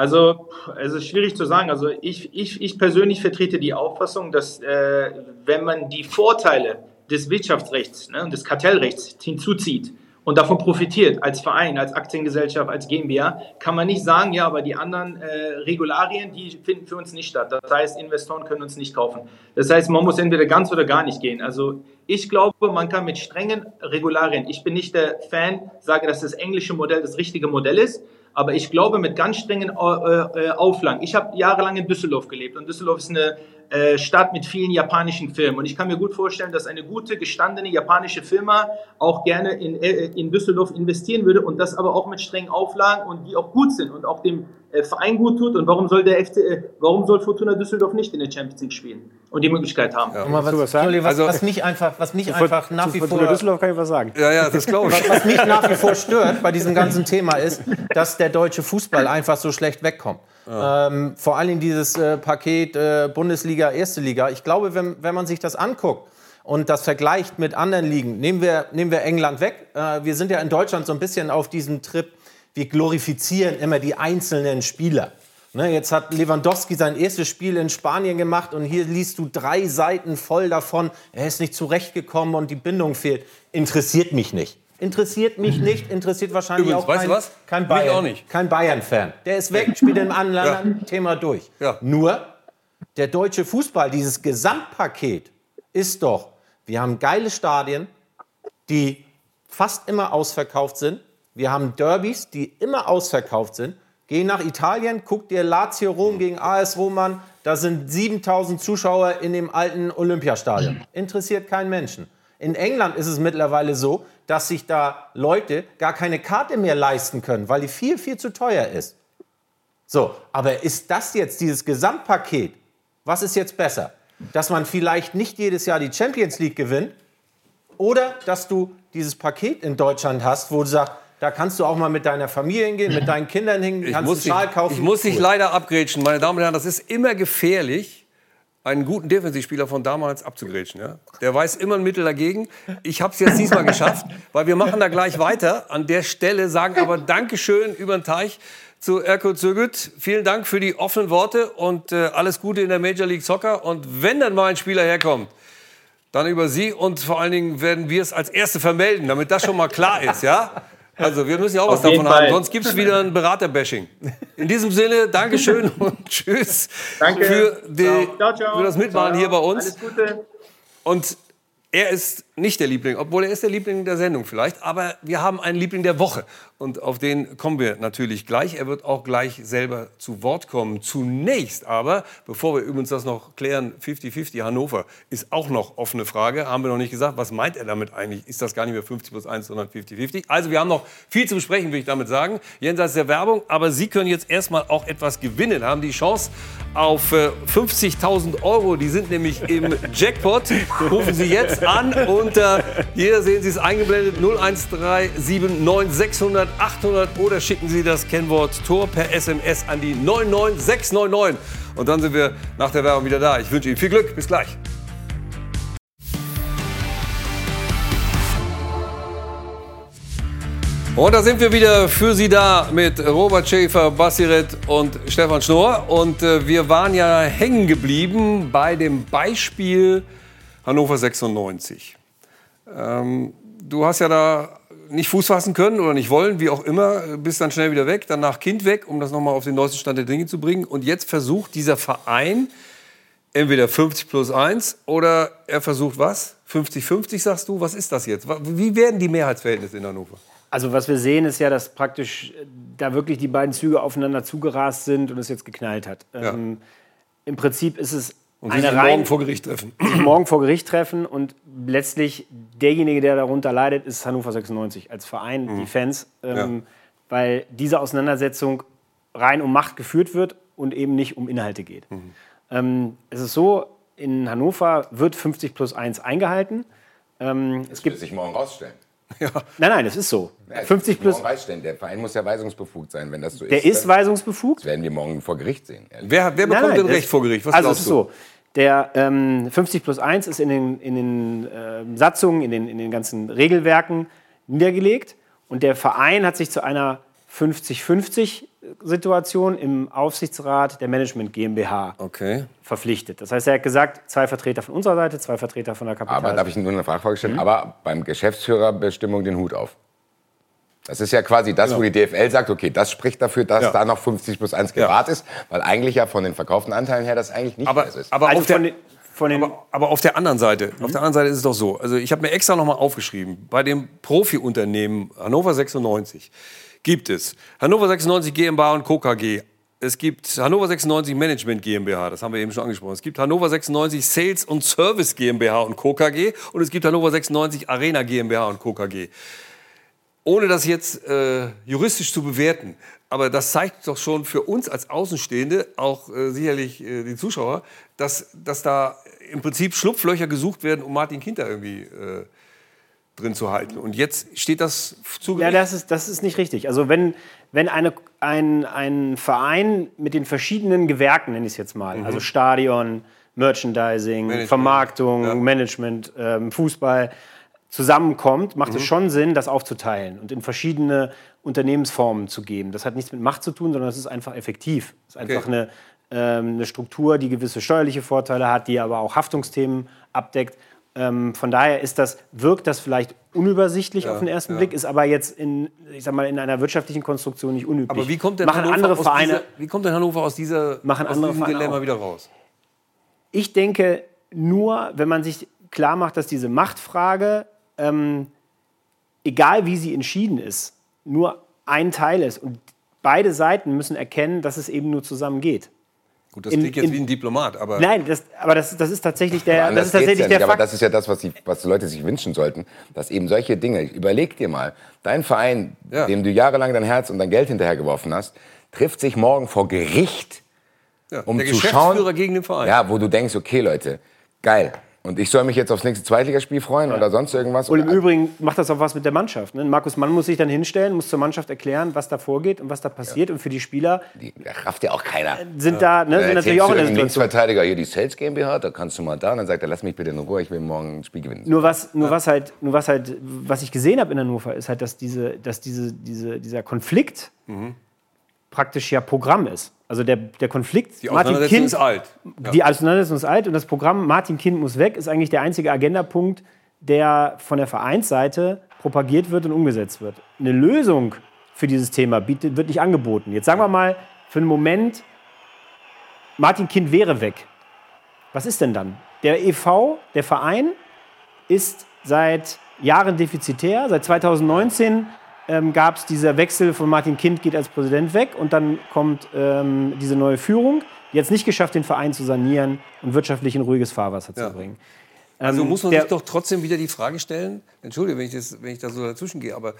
Also, es ist schwierig zu sagen. Also, ich, ich, ich persönlich vertrete die Auffassung, dass, äh, wenn man die Vorteile des Wirtschaftsrechts ne, des Kartellrechts hinzuzieht und davon profitiert als Verein, als Aktiengesellschaft, als GmbH, kann man nicht sagen, ja, aber die anderen äh, Regularien, die finden für uns nicht statt. Das heißt, Investoren können uns nicht kaufen. Das heißt, man muss entweder ganz oder gar nicht gehen. Also, ich glaube, man kann mit strengen Regularien, ich bin nicht der Fan, sage, dass das englische Modell das richtige Modell ist, aber ich glaube, mit ganz strengen äh, äh, Auflagen. Ich habe jahrelang in Düsseldorf gelebt und Düsseldorf ist eine äh, Stadt mit vielen japanischen Firmen. Und ich kann mir gut vorstellen, dass eine gute, gestandene japanische Firma auch gerne in, in Düsseldorf investieren würde und das aber auch mit strengen Auflagen und die auch gut sind und auch dem Verein gut tut. Und warum soll der FC, warum soll Fortuna Düsseldorf nicht in der Champions League spielen und die Möglichkeit haben? Mal was, Entschuldigung, was, was mich einfach, was mich einfach nach wie vor Düsseldorf kann ich was sagen. Ja, ja, *laughs* das glaube Was, was mich nach wie vor stört bei diesem ganzen Thema ist, dass der deutsche Fußball einfach so schlecht wegkommt. Ähm, vor allen Dingen dieses äh, Paket äh, Bundesliga, Erste Liga. Ich glaube, wenn, wenn man sich das anguckt und das vergleicht mit anderen Ligen, nehmen wir, nehmen wir England weg. Äh, wir sind ja in Deutschland so ein bisschen auf diesem Trip, wir glorifizieren immer die einzelnen Spieler. Ne, jetzt hat Lewandowski sein erstes Spiel in Spanien gemacht und hier liest du drei Seiten voll davon, er ist nicht zurechtgekommen und die Bindung fehlt. Interessiert mich nicht. Interessiert mich nicht, interessiert wahrscheinlich Übrigens, auch weißt kein, du was? kein Bayern. auch nicht. Kein Bayern-Fan. Der ist weg, spielt im anderen Land, Thema durch. Nur, der deutsche Fußball, dieses Gesamtpaket ist doch, wir haben geile Stadien, die fast immer ausverkauft sind. Wir haben Derbys, die immer ausverkauft sind. Geh nach Italien, guck dir Lazio Rom gegen AS Roman. Da sind 7000 Zuschauer in dem alten Olympiastadion. Interessiert keinen Menschen. In England ist es mittlerweile so, dass sich da Leute gar keine Karte mehr leisten können, weil die viel, viel zu teuer ist. So, aber ist das jetzt dieses Gesamtpaket? Was ist jetzt besser? Dass man vielleicht nicht jedes Jahr die Champions League gewinnt oder dass du dieses Paket in Deutschland hast, wo du sagst, da kannst du auch mal mit deiner Familie hingehen, mit deinen Kindern hingehen, Ich kannst muss, einen Schal kaufen. ich muss dich Cool. leider abgrätschen, meine Damen und Herren. Das ist immer gefährlich, einen guten Defensivspieler von damals abzugrätschen. Ja? Der weiß immer ein Mittel dagegen. Ich habe es jetzt diesmal geschafft, *laughs* weil wir machen da gleich weiter. An der Stelle sagen aber Dankeschön über den Teich zu Erko Zögüt. Vielen Dank für die offenen Worte und äh, alles Gute in der Major League Soccer. Und wenn dann mal ein Spieler herkommt, dann über Sie und vor allen Dingen werden wir es als Erste vermelden, damit das schon mal klar ist, ja? Also wir müssen ja auch Auf was davon jeden haben, Fall. sonst gibt es wieder ein Beraterbashing. In diesem Sinne, Dankeschön *laughs* und Tschüss Danke. für, die, Ciao, ciao. für das Mitmachen Ciao. hier bei uns. Alles Gute. Und er ist nicht der Liebling, obwohl er ist der Liebling der Sendung vielleicht, aber wir haben einen Liebling der Woche und auf den kommen wir natürlich gleich. Er wird auch gleich selber zu Wort kommen. Zunächst aber, bevor wir übrigens das noch klären, 50-50 Hannover ist auch noch offene Frage, haben wir noch nicht gesagt, was meint er damit eigentlich? Ist das gar nicht mehr 50 plus 1, sondern 50-50? Also wir haben noch viel zu besprechen, will ich damit sagen, jenseits der Werbung, aber Sie können jetzt erstmal auch etwas gewinnen, haben die Chance auf äh, 50.000 Euro, die sind nämlich im *laughs* Jackpot. Rufen Sie jetzt an unter, hier sehen Sie es eingeblendet, 0137 600 800 oder schicken Sie das Kennwort Tor per SMS an die 99699. Und dann sind wir nach der Werbung wieder da. Ich wünsche Ihnen viel Glück. Bis gleich. Und da sind wir wieder für Sie da mit Robert Schäfer, Bassiret und Stefan Schnorr. Und äh, wir waren ja hängen geblieben bei dem Beispiel Hannover 96. Ähm, du hast ja da nicht Fuß fassen können oder nicht wollen, wie auch immer, bist dann schnell wieder weg, danach Kind weg, um das nochmal auf den neuesten Stand der Dinge zu bringen. Und jetzt versucht dieser Verein entweder 50 plus 1 oder er versucht was? 50-50 sagst du? Was ist das jetzt? Wie werden die Mehrheitsverhältnisse in Hannover? Also was wir sehen, ist ja, dass praktisch äh, da wirklich die beiden Züge aufeinander zugerast sind und es jetzt geknallt hat. Ja. Ähm, Im Prinzip ist es Und eine sich rein morgen vor Gericht treffen. morgen vor Gericht treffen und letztlich derjenige, der darunter leidet, ist Hannover 96 als Verein, die Fans, ähm, weil diese Auseinandersetzung rein um Macht geführt wird und eben nicht um Inhalte geht. Ähm, es ist so, in Hannover wird 50 plus 1 eingehalten. Ähm, es gibt sich morgen rausstellen. Nein, nein, das ist so. 50 plus. Denn, der Verein muss ja weisungsbefugt sein, wenn das so ist. Der ist weisungsbefugt. Das werden wir morgen vor Gericht sehen. Wer, wer bekommt denn das- Recht vor Gericht? Was also es ist du? so. Der ähm, 50 plus 1 ist in den, in den ähm, Satzungen, in den, in den ganzen Regelwerken niedergelegt. Und der Verein hat sich zu einer 50-50-Situation im Aufsichtsrat der Management GmbH okay. verpflichtet. Das heißt, er hat gesagt, zwei Vertreter von unserer Seite, zwei Vertreter von der Kapital. Aber darf ich nur eine Frage stellen? Mhm. Aber beim Geschäftsführerbestimmung den Hut auf. Das ist ja quasi das, wo die DFL sagt, okay, das spricht dafür, dass Ja. da noch 50 plus 1 gewahrt ist, weil eigentlich ja von den verkauften Anteilen her das eigentlich nicht Aber, mehr so ist. aber, Also auf der, von den- von den, aber, aber auf der anderen Seite, auf der anderen Seite ist es doch so. Also ich habe mir extra noch mal aufgeschrieben. Bei dem Profi-Unternehmen Hannover 96 gibt es Hannover 96 GmbH und Co. KG. Es gibt Hannover 96 Management GmbH, das haben wir eben schon angesprochen. Es gibt Hannover 96 Sales und Service GmbH und Co. KG und es gibt Hannover 96 Arena GmbH und Co. KG. Ohne das jetzt äh, juristisch zu bewerten, aber das zeigt doch schon für uns als Außenstehende, auch äh, sicherlich äh, die Zuschauer, dass, dass da im Prinzip Schlupflöcher gesucht werden, um Martin Kinter irgendwie äh, drin zu halten. Und jetzt steht das zu Ja, das ist, das ist nicht richtig. Also wenn, wenn eine, ein, ein Verein mit den verschiedenen Gewerken, nenne ich es jetzt mal, Mhm. also Stadion, Merchandising, Management, Vermarktung, Management, ähm, Fußball, zusammenkommt, macht es Mhm. schon Sinn, das aufzuteilen und in verschiedene Unternehmensformen zu geben. Das hat nichts mit Macht zu tun, sondern es ist einfach effektiv. Es ist Okay. einfach eine, ähm, eine Struktur, die gewisse steuerliche Vorteile hat, die aber auch Haftungsthemen abdeckt. Ähm, von daher ist das, wirkt das vielleicht unübersichtlich Ja, auf den ersten ja. Blick, ist aber jetzt in, ich sag mal, in einer wirtschaftlichen Konstruktion nicht unüblich. Aber wie kommt denn machen Hannover andere aus Vereine? Dieser, wie kommt denn Hannover aus, dieser, Machen aus andere diesem Vereine Dilemma auch. wieder raus? Ich denke nur, wenn man sich klar macht, dass diese Machtfrage, ähm, egal wie sie entschieden ist, nur ein Teil ist. Und beide Seiten müssen erkennen, dass es eben nur zusammen geht. Gut, das In- klingt jetzt in- wie ein Diplomat, aber Nein, das, aber das, das ist tatsächlich der, Aber das ist tatsächlich ja der nicht, aber Fakt. das ist ja das, was die, was die Leute sich wünschen sollten, dass eben solche Dinge, überleg dir mal, dein Verein, dem du jahrelang dein Herz und dein Geld hinterhergeworfen hast, trifft sich morgen vor Gericht, Ja, um der zu Geschäftsführer schauen, gegen den Verein. ja, wo du denkst, okay Leute, geil, und ich soll mich jetzt aufs nächste Zweitligaspiel freuen oder sonst irgendwas. Und im Übrigen macht das auch was mit der Mannschaft. Ne? Markus Mann muss sich dann hinstellen, muss zur Mannschaft erklären, was da vorgeht und was da passiert. Und für die Spieler Da rafft ja auch keiner. sind da, ne, sind natürlich auch in der Situation. Linksverteidiger, hier die Sales GmbH, da kannst du mal da. Und dann sagt er, lass mich bitte in Ruhe, ich will morgen ein Spiel gewinnen. Nur was, nur was halt, nur was halt, was ich gesehen habe in Hannover, ist halt, dass diese, dass diese, diese, dieser Konflikt praktisch ja Programm ist. Also der, der Konflikt. Die Auseinandersetzung ist alt. Ja. Die Auseinandersetzung ist alt und das Programm Martin Kind muss weg ist eigentlich der einzige Agendapunkt, der von der Vereinsseite propagiert wird und umgesetzt wird. Eine Lösung für dieses Thema bietet, wird nicht angeboten. Jetzt sagen wir mal für einen Moment, Martin Kind wäre weg. Was ist denn dann? Der EV, der Verein, ist seit Jahren defizitär. Seit 2019 ähm, gab es dieser Wechsel von Martin Kind geht als Präsident weg und dann kommt ähm, diese neue Führung, die jetzt nicht geschafft, den Verein zu sanieren und wirtschaftlich in ruhiges Fahrwasser Ja. zu bringen. Also Ähm, muss man der- sich doch trotzdem wieder die Frage stellen, entschuldige, wenn ich, das, wenn ich da so dazwischen gehe, aber äh,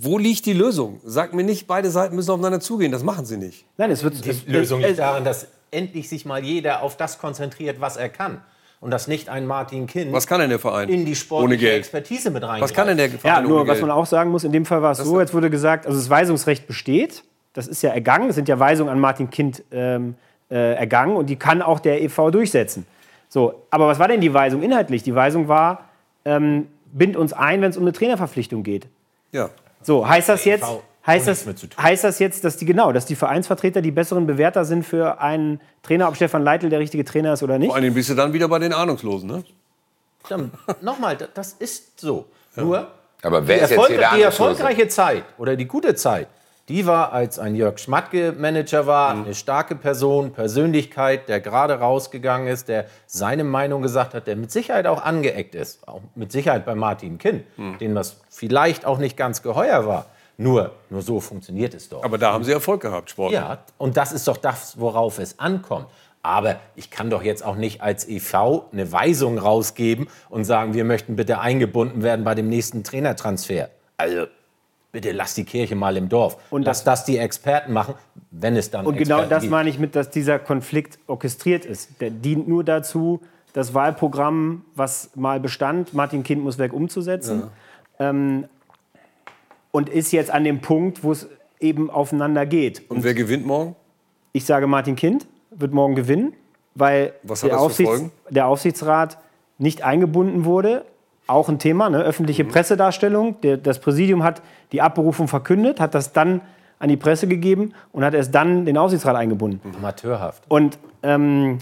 wo liegt die Lösung? Sagt mir nicht, beide Seiten müssen aufeinander zugehen, das machen sie nicht. Nein, es wird Die Lösung liegt darin, dass endlich sich mal jeder auf das konzentriert, was er kann. Und dass nicht ein Martin Kind Was kann denn der Verein? in die Ohne sportliche Geld. Expertise mit reingreift. Was kann denn der Ja, Verein nur ohne was Geld? man auch sagen muss, in dem Fall war es so, jetzt wurde gesagt, also das Weisungsrecht besteht, das ist ja ergangen, es sind ja Weisungen an Martin Kind ähm, äh, ergangen und die kann auch der EV durchsetzen. So, aber was war denn die Weisung inhaltlich? Die Weisung war, ähm, bind uns ein, wenn es um eine Trainerverpflichtung geht. Ja. So, heißt das jetzt, EV heißt das, mit zu tun. heißt das jetzt, dass die, genau, dass die Vereinsvertreter die besseren Bewerter sind für einen Trainer, ob Stefan Leitl der richtige Trainer ist oder nicht? Vor allem bist du dann wieder bei den Ahnungslosen, ne? Dann, *laughs* Nochmal, da- das ist so. Nur, Aber wer die, ist jetzt hier der die erfolgreiche Zeit oder die gute Zeit, die war, als ein Jörg Schmatke Manager war, Mhm. eine starke Person, Persönlichkeit, der gerade rausgegangen ist, der seine Meinung gesagt hat, der mit Sicherheit auch angeeckt ist. Auch mit Sicherheit bei Martin Kinn, Mhm. dem das vielleicht auch nicht ganz geheuer war. Nur, nur so funktioniert es doch. Aber da haben sie Erfolg gehabt, Sport. Ja, und das ist doch das, worauf es ankommt. Aber ich kann doch jetzt auch nicht als EV eine Weisung rausgeben und sagen, wir möchten bitte eingebunden werden bei dem nächsten Trainertransfer. Also bitte lass die Kirche mal im Dorf. Und lass das die Experten machen, wenn es dann Und genau Experten das gibt. meine ich mit, dass dieser Konflikt orchestriert ist. Der dient nur dazu, das Wahlprogramm, was mal bestand, Martin Kind muss weg, umzusetzen. Ähm, und ist jetzt an dem Punkt, wo es eben aufeinander geht. Und wer gewinnt morgen? Ich sage, Martin Kind wird morgen gewinnen, weil der, Aufsichts der Aufsichtsrat nicht eingebunden wurde. Auch ein Thema, ne? öffentliche Mhm. Pressedarstellung. Der, das Präsidium hat die Abberufung verkündet, hat das dann an die Presse gegeben und hat erst dann den Aufsichtsrat eingebunden. Amateurhaft. Und ähm,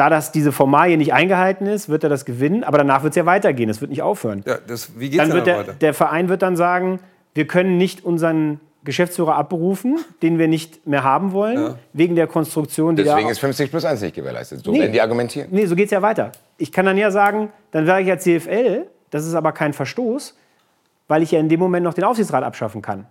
da das diese Formalie nicht eingehalten ist, wird er das gewinnen, aber danach wird es ja weitergehen, es wird nicht aufhören. Ja, das, wie geht's dann dann, wird der, weiter? der Verein wird dann sagen, wir können nicht unseren Geschäftsführer abberufen, den wir nicht mehr haben wollen, Ja. wegen der Konstruktion, die Deswegen da ist 50 plus 1 nicht gewährleistet. So Nee. werden die argumentieren. Nee, so geht es ja weiter. Ich kann dann ja sagen, dann sage ich als CFL, das ist aber kein Verstoß, weil ich ja in dem Moment noch den Aufsichtsrat abschaffen kann.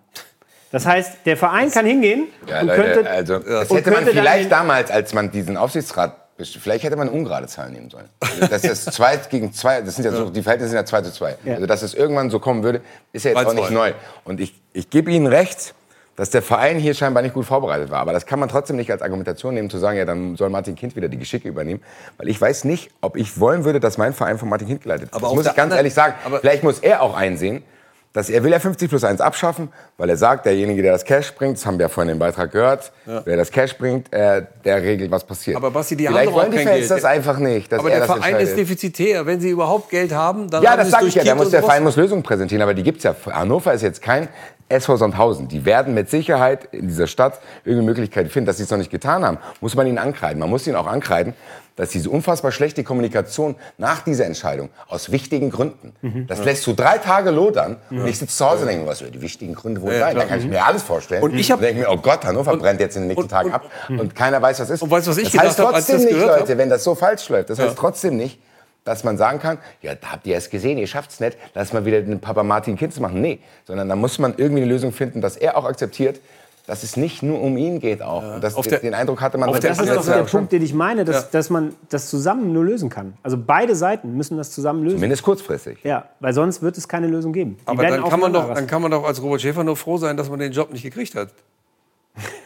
Das heißt, der Verein kann hingehen Ja, und Leute, könnte, also das und hätte man könnte dann vielleicht damals, als man diesen Aufsichtsrat, vielleicht hätte man ungerade Zahlen nehmen sollen. Also, dass das *laughs* zwei gegen zwei, das sind ja so, die Verhältnisse sind ja zwei zu zwei. Ja. Also dass es irgendwann so kommen würde, ist ja jetzt auch nicht neu. Und ich, ich gebe Ihnen recht, dass der Verein hier scheinbar nicht gut vorbereitet war. Aber das kann man trotzdem nicht als Argumentation nehmen, zu sagen, ja, dann soll Martin Kind wieder die Geschicke übernehmen. Weil ich weiß nicht, ob ich wollen würde, dass mein Verein von Martin Kind geleitet wird. Aber das muss ich ganz ehrlich sagen. Vielleicht muss er auch einsehen, dass er will ja 50 plus 1 abschaffen, weil er sagt, derjenige, der das Cash bringt, das haben wir ja vorhin im Beitrag gehört, Ja. wer das Cash bringt, äh, der regelt, was passiert. Aber Basti, die Vielleicht haben wollen die kein Fans Geld. das einfach nicht, aber er der Verein ist defizitär. Wenn sie überhaupt Geld haben, dann Ja, das sage ich ja. Der, Kind muss, der. Verein muss Lösungen präsentieren, aber die gibt's ja. Hannover ist jetzt kein SV Sandhausen. Die werden mit Sicherheit in dieser Stadt irgendeine Möglichkeit finden, dass sie es noch nicht getan haben. Muss man ihnen ankreiden. Man muss ihnen auch ankreiden, dass diese unfassbar schlechte Kommunikation nach dieser Entscheidung aus wichtigen Gründen, das Ja. lässt du drei Tage lodern Ja. und ich sitze zu Hause und denke, was die wichtigen Gründe wohl Ja, sein? Da kann ich Mhm. mir alles vorstellen. Und ich hab- Und denke mir, oh Gott, Hannover brennt jetzt in den nächsten Tagen ab und keiner weiß, was ist. Und weißt was ich das heißt hab, trotzdem nicht? Leute, wenn das so falsch läuft. Das heißt trotzdem nicht, dass man sagen kann, ja, da habt ihr es gesehen, ihr schafft's nicht, lass mal wieder den Papa Martin Kind zu machen. Nee, sondern da muss man irgendwie eine Lösung finden, dass er auch akzeptiert, dass es nicht nur um ihn geht auch. Und das, der- den Eindruck hatte man auf Das ist doch der. Punkt, den ich meine, dass, Ja. dass man das zusammen nur lösen kann. Also beide Seiten müssen das zusammen lösen. Zumindest kurzfristig. Ja, weil sonst wird es keine Lösung geben. Die Aber dann kann, man doch, dann kann man doch als Robert Schäfer nur froh sein, dass man den Job nicht gekriegt hat.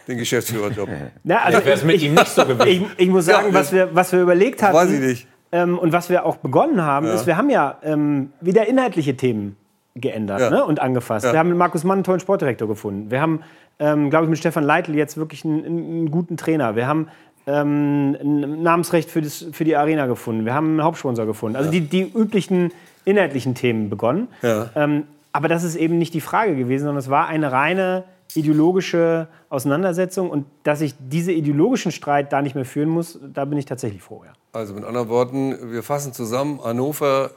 Den Geschäftsführerjob. *laughs* Na, also Vielleicht wär's mit ich, ihm nicht so gewesen. Ich, ich muss sagen, Ja, was, wir, was wir überlegt hatten Weiß ich nicht. Ähm, und was wir auch begonnen haben, Ja. ist, wir haben ja ähm, wieder inhaltliche Themen geändert Ja. ne, und angefasst. Ja. Wir haben mit Markus Mann einen tollen Sportdirektor gefunden. Wir haben, ähm, glaube ich, mit Stefan Leitl jetzt wirklich einen, einen guten Trainer. Wir haben ähm, ein Namensrecht für, das, für die Arena gefunden. Wir haben einen Hauptsponsor gefunden. Also die, die üblichen inhaltlichen Themen begonnen. Ja. Ähm, aber das ist eben nicht die Frage gewesen, sondern es war eine reine ideologische Auseinandersetzung. Und dass ich diese ideologischen Streit da nicht mehr führen muss, da bin ich tatsächlich froh. Ja. Also mit anderen Worten, wir fassen zusammen, Hannover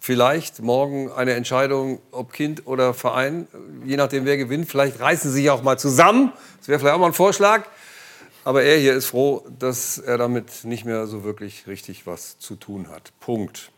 vielleicht morgen eine Entscheidung, ob Kind oder Verein, je nachdem wer gewinnt. Vielleicht reißen sie sich auch mal zusammen. Das wäre vielleicht auch mal ein Vorschlag. Aber er hier ist froh, dass er damit nicht mehr so wirklich richtig was zu tun hat. Punkt.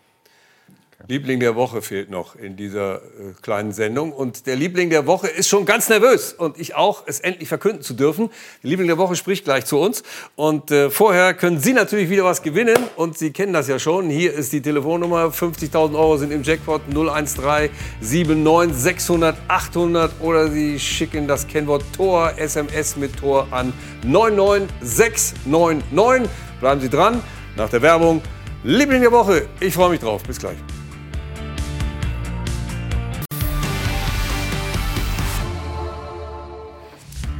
Liebling der Woche fehlt noch in dieser äh, kleinen Sendung. Und der Liebling der Woche ist schon ganz nervös. Und ich auch, es endlich verkünden zu dürfen. Der Liebling der Woche spricht gleich zu uns. Und äh, vorher können Sie natürlich wieder was gewinnen. Und Sie kennen das ja schon. Hier ist die Telefonnummer. 50.000 Euro sind im Jackpot 013 79 600 800. Oder Sie schicken das Kennwort Tor, SMS mit Tor an 99699. Bleiben Sie dran. Nach der Werbung. Liebling der Woche. Ich freue mich drauf. Bis gleich.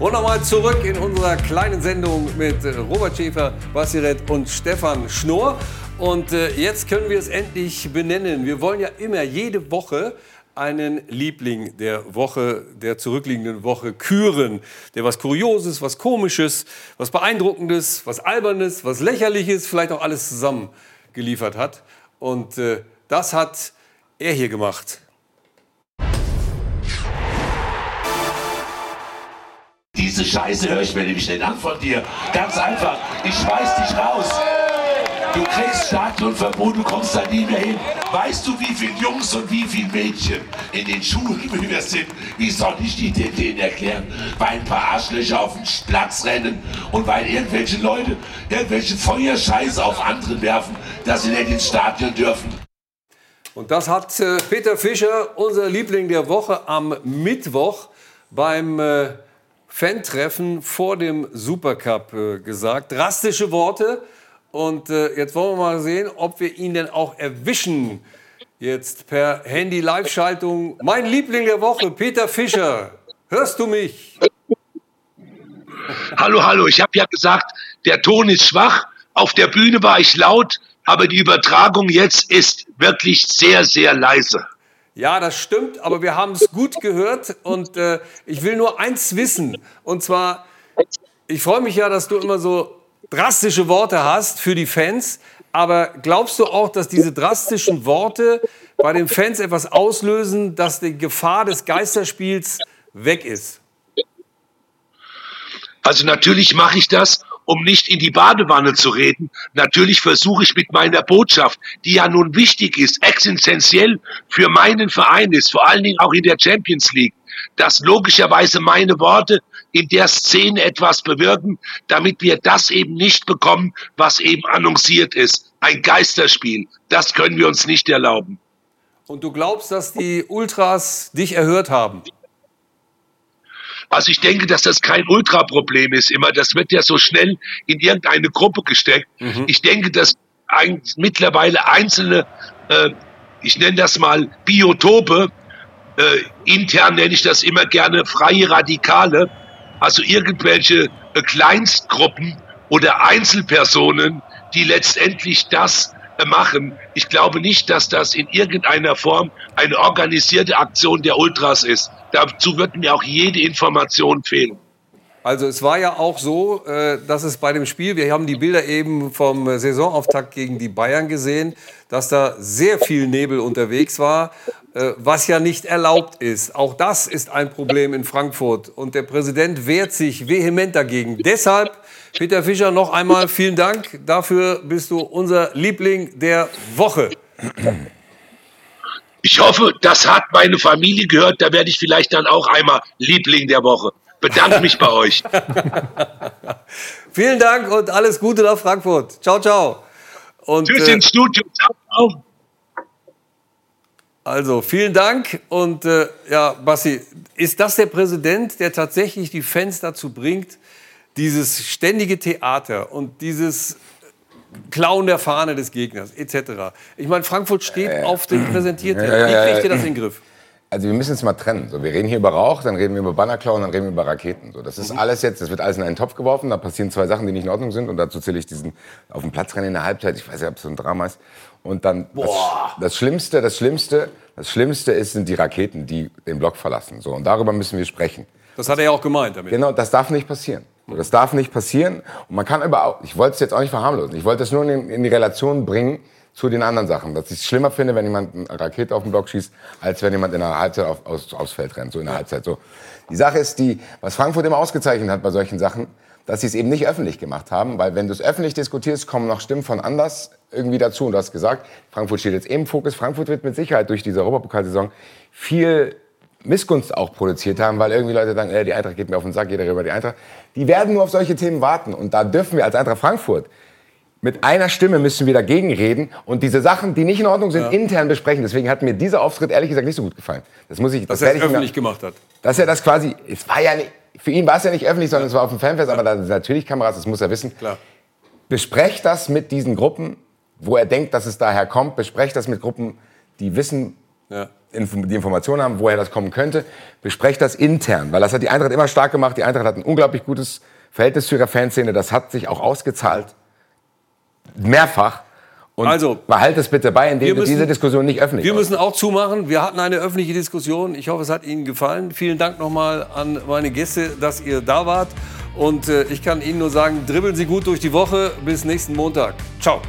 Und nochmal zurück in unserer kleinen Sendung mit äh, Robert Schäfer, Bassiret und Stefan Schnorr. Und äh, jetzt können wir es endlich benennen. Wir wollen ja immer jede Woche einen Liebling der Woche, der zurückliegenden Woche küren. Der was Kurioses, was Komisches, was Beeindruckendes, was Albernes, was Lächerliches, vielleicht auch alles zusammen geliefert hat. Und äh, das hat er hier gemacht. Diese Scheiße höre ich mir nämlich nicht an von dir. Ganz einfach. Ich schmeiß dich raus. Du kriegst Stadionverbot, du kommst da nie mehr hin. Weißt du, wie viele Jungs und wie viele Mädchen in den Schulen *laughs* müde sind? Wie soll ich die dir denen erklären? Weil ein paar Arschlöcher auf den Platz rennen und weil irgendwelche Leute irgendwelche Feuerscheiße auf andere werfen, dass sie nicht ins Stadion dürfen. Und das hat äh, Peter Fischer, unser Liebling der Woche, am Mittwoch beim äh, Fan-Treffen vor dem Supercup äh, gesagt. Drastische Worte. Und äh, jetzt wollen wir mal sehen, ob wir ihn denn auch erwischen Jetzt per Handy-Live-Schaltung. Mein Liebling der Woche, Peter Fischer. Hörst du mich? Hallo, hallo. Ich habe ja gesagt, der Ton ist schwach. Auf der Bühne war ich laut, aber die Übertragung jetzt ist wirklich sehr, sehr leise. Ja, das stimmt, aber wir haben es gut gehört und äh, ich will nur eins wissen. Und zwar, ich freue mich ja, dass du immer so drastische Worte hast für die Fans, aber glaubst du auch, dass diese drastischen Worte bei den Fans etwas auslösen, dass die Gefahr des Geisterspiels weg ist? Also natürlich mache ich das, um nicht in die Badewanne zu reden. Natürlich versuche ich mit meiner Botschaft, die ja nun wichtig ist, existenziell für meinen Verein ist, vor allen Dingen auch in der Champions League, dass logischerweise meine Worte in der Szene etwas bewirken, damit wir das eben nicht bekommen, was eben annonciert ist. Ein Geisterspiel. Das können wir uns nicht erlauben. Und du glaubst, dass die Ultras dich erhört haben? Also ich denke, dass das kein Ultraproblem ist immer. Das wird ja so schnell in irgendeine Gruppe gesteckt. Mhm. Ich denke, dass ein, mittlerweile einzelne, äh, ich nenne das mal Biotope, äh, intern nenne ich das immer gerne freie Radikale, also irgendwelche äh, Kleinstgruppen oder Einzelpersonen, die letztendlich das äh, machen. Ich glaube nicht, dass das in irgendeiner Form eine organisierte Aktion der Ultras ist. Dazu wird mir auch jede Information fehlen. Also es war ja auch so, äh, dass es bei dem Spiel, wir haben die Bilder eben vom Saisonauftakt gegen die Bayern gesehen, dass da sehr viel Nebel unterwegs war, äh, was ja nicht erlaubt ist. Auch das ist ein Problem in Frankfurt und der Präsident wehrt sich vehement dagegen. Deshalb, Peter Fischer, noch einmal vielen Dank. Dafür bist du unser Liebling der Woche. Ich hoffe, das hat meine Familie gehört. Da werde ich vielleicht dann auch einmal Liebling der Woche. Bedanke mich bei euch. *laughs* Vielen Dank und alles Gute nach Frankfurt. Ciao, ciao. Und, Tschüss äh, ins Studio. Ciao, ciao. Also vielen Dank und äh, ja, Bassi, ist das der Präsident, der tatsächlich die Fans dazu bringt, dieses ständige Theater und dieses Klauen der Fahne des Gegners etc. Ich meine, Frankfurt steht auf dem Präsentierteller. Ja, ja, ja, Wie kriegt ihr ja. das in den Griff? Also wir müssen es mal trennen. So, wir reden hier über Rauch, dann reden wir über Bannerklauen, dann reden wir über Raketen. So, das ist alles jetzt, das wird alles in einen Topf geworfen, da passieren zwei Sachen, die nicht in Ordnung sind und dazu zähle ich diesen auf dem Platz rennen in der Halbzeit, ich weiß nicht, ob es so ein Drama ist. Und dann das, das Schlimmste, das Schlimmste, das Schlimmste ist, sind die Raketen, die den Block verlassen. So, und darüber müssen wir sprechen. Das hat er ja auch gemeint damit. Genau, das darf nicht passieren. Das darf nicht passieren. Und man kann aber, ich wollte es jetzt auch nicht verharmlosen. Ich wollte es nur in, in die Relation bringen zu den anderen Sachen. Dass ich es schlimmer finde, wenn jemand eine Rakete auf den Block schießt, als wenn jemand in der Halbzeit auf, aus, aufs Feld rennt, so in der Halbzeit. So. Die Sache ist die, was Frankfurt immer ausgezeichnet hat bei solchen Sachen, dass sie es eben nicht öffentlich gemacht haben, weil wenn du es öffentlich diskutierst, kommen noch Stimmen von anders irgendwie dazu. Und du hast gesagt, Frankfurt steht jetzt eben im Fokus. Frankfurt wird mit Sicherheit durch diese Europapokalsaison viel Missgunst auch produziert haben, weil irgendwie Leute sagen, äh, die Eintracht geht mir auf den Sack, jeder über die Eintracht. Die werden nur auf solche Themen warten. Und da dürfen wir als Eintracht Frankfurt mit einer Stimme müssen wir dagegen reden und diese Sachen, die nicht in Ordnung sind, Ja. intern besprechen. Deswegen hat mir dieser Auftritt ehrlich gesagt nicht so gut gefallen. Das muss ich, Dass das er es mir- öffentlich gemacht hat. dass er das quasi, es war ja nicht, für ihn war es ja nicht öffentlich, sondern es war auf dem Fanfest, aber da sind natürlich Kameras, das muss er wissen. Klar. Besprecht das mit diesen Gruppen, wo er denkt, dass es daher kommt. Besprecht das mit Gruppen, die wissen, Ja. Die Informationen haben, woher das kommen könnte. Besprecht das intern, weil das hat die Eintracht immer stark gemacht. Die Eintracht hat ein unglaublich gutes Verhältnis zu ihrer Fanszene. Das hat sich auch ausgezahlt. Mehrfach. Und Also, behalt es bitte bei, indem wir du müssen- diese Diskussion nicht öffentlich Wir müssen auch zumachen. Wir hatten eine öffentliche Diskussion. Ich hoffe, es hat Ihnen gefallen. Vielen Dank nochmal an meine Gäste, dass ihr da wart. Und äh, ich kann Ihnen nur sagen, dribbeln Sie gut durch die Woche. Bis nächsten Montag. Ciao.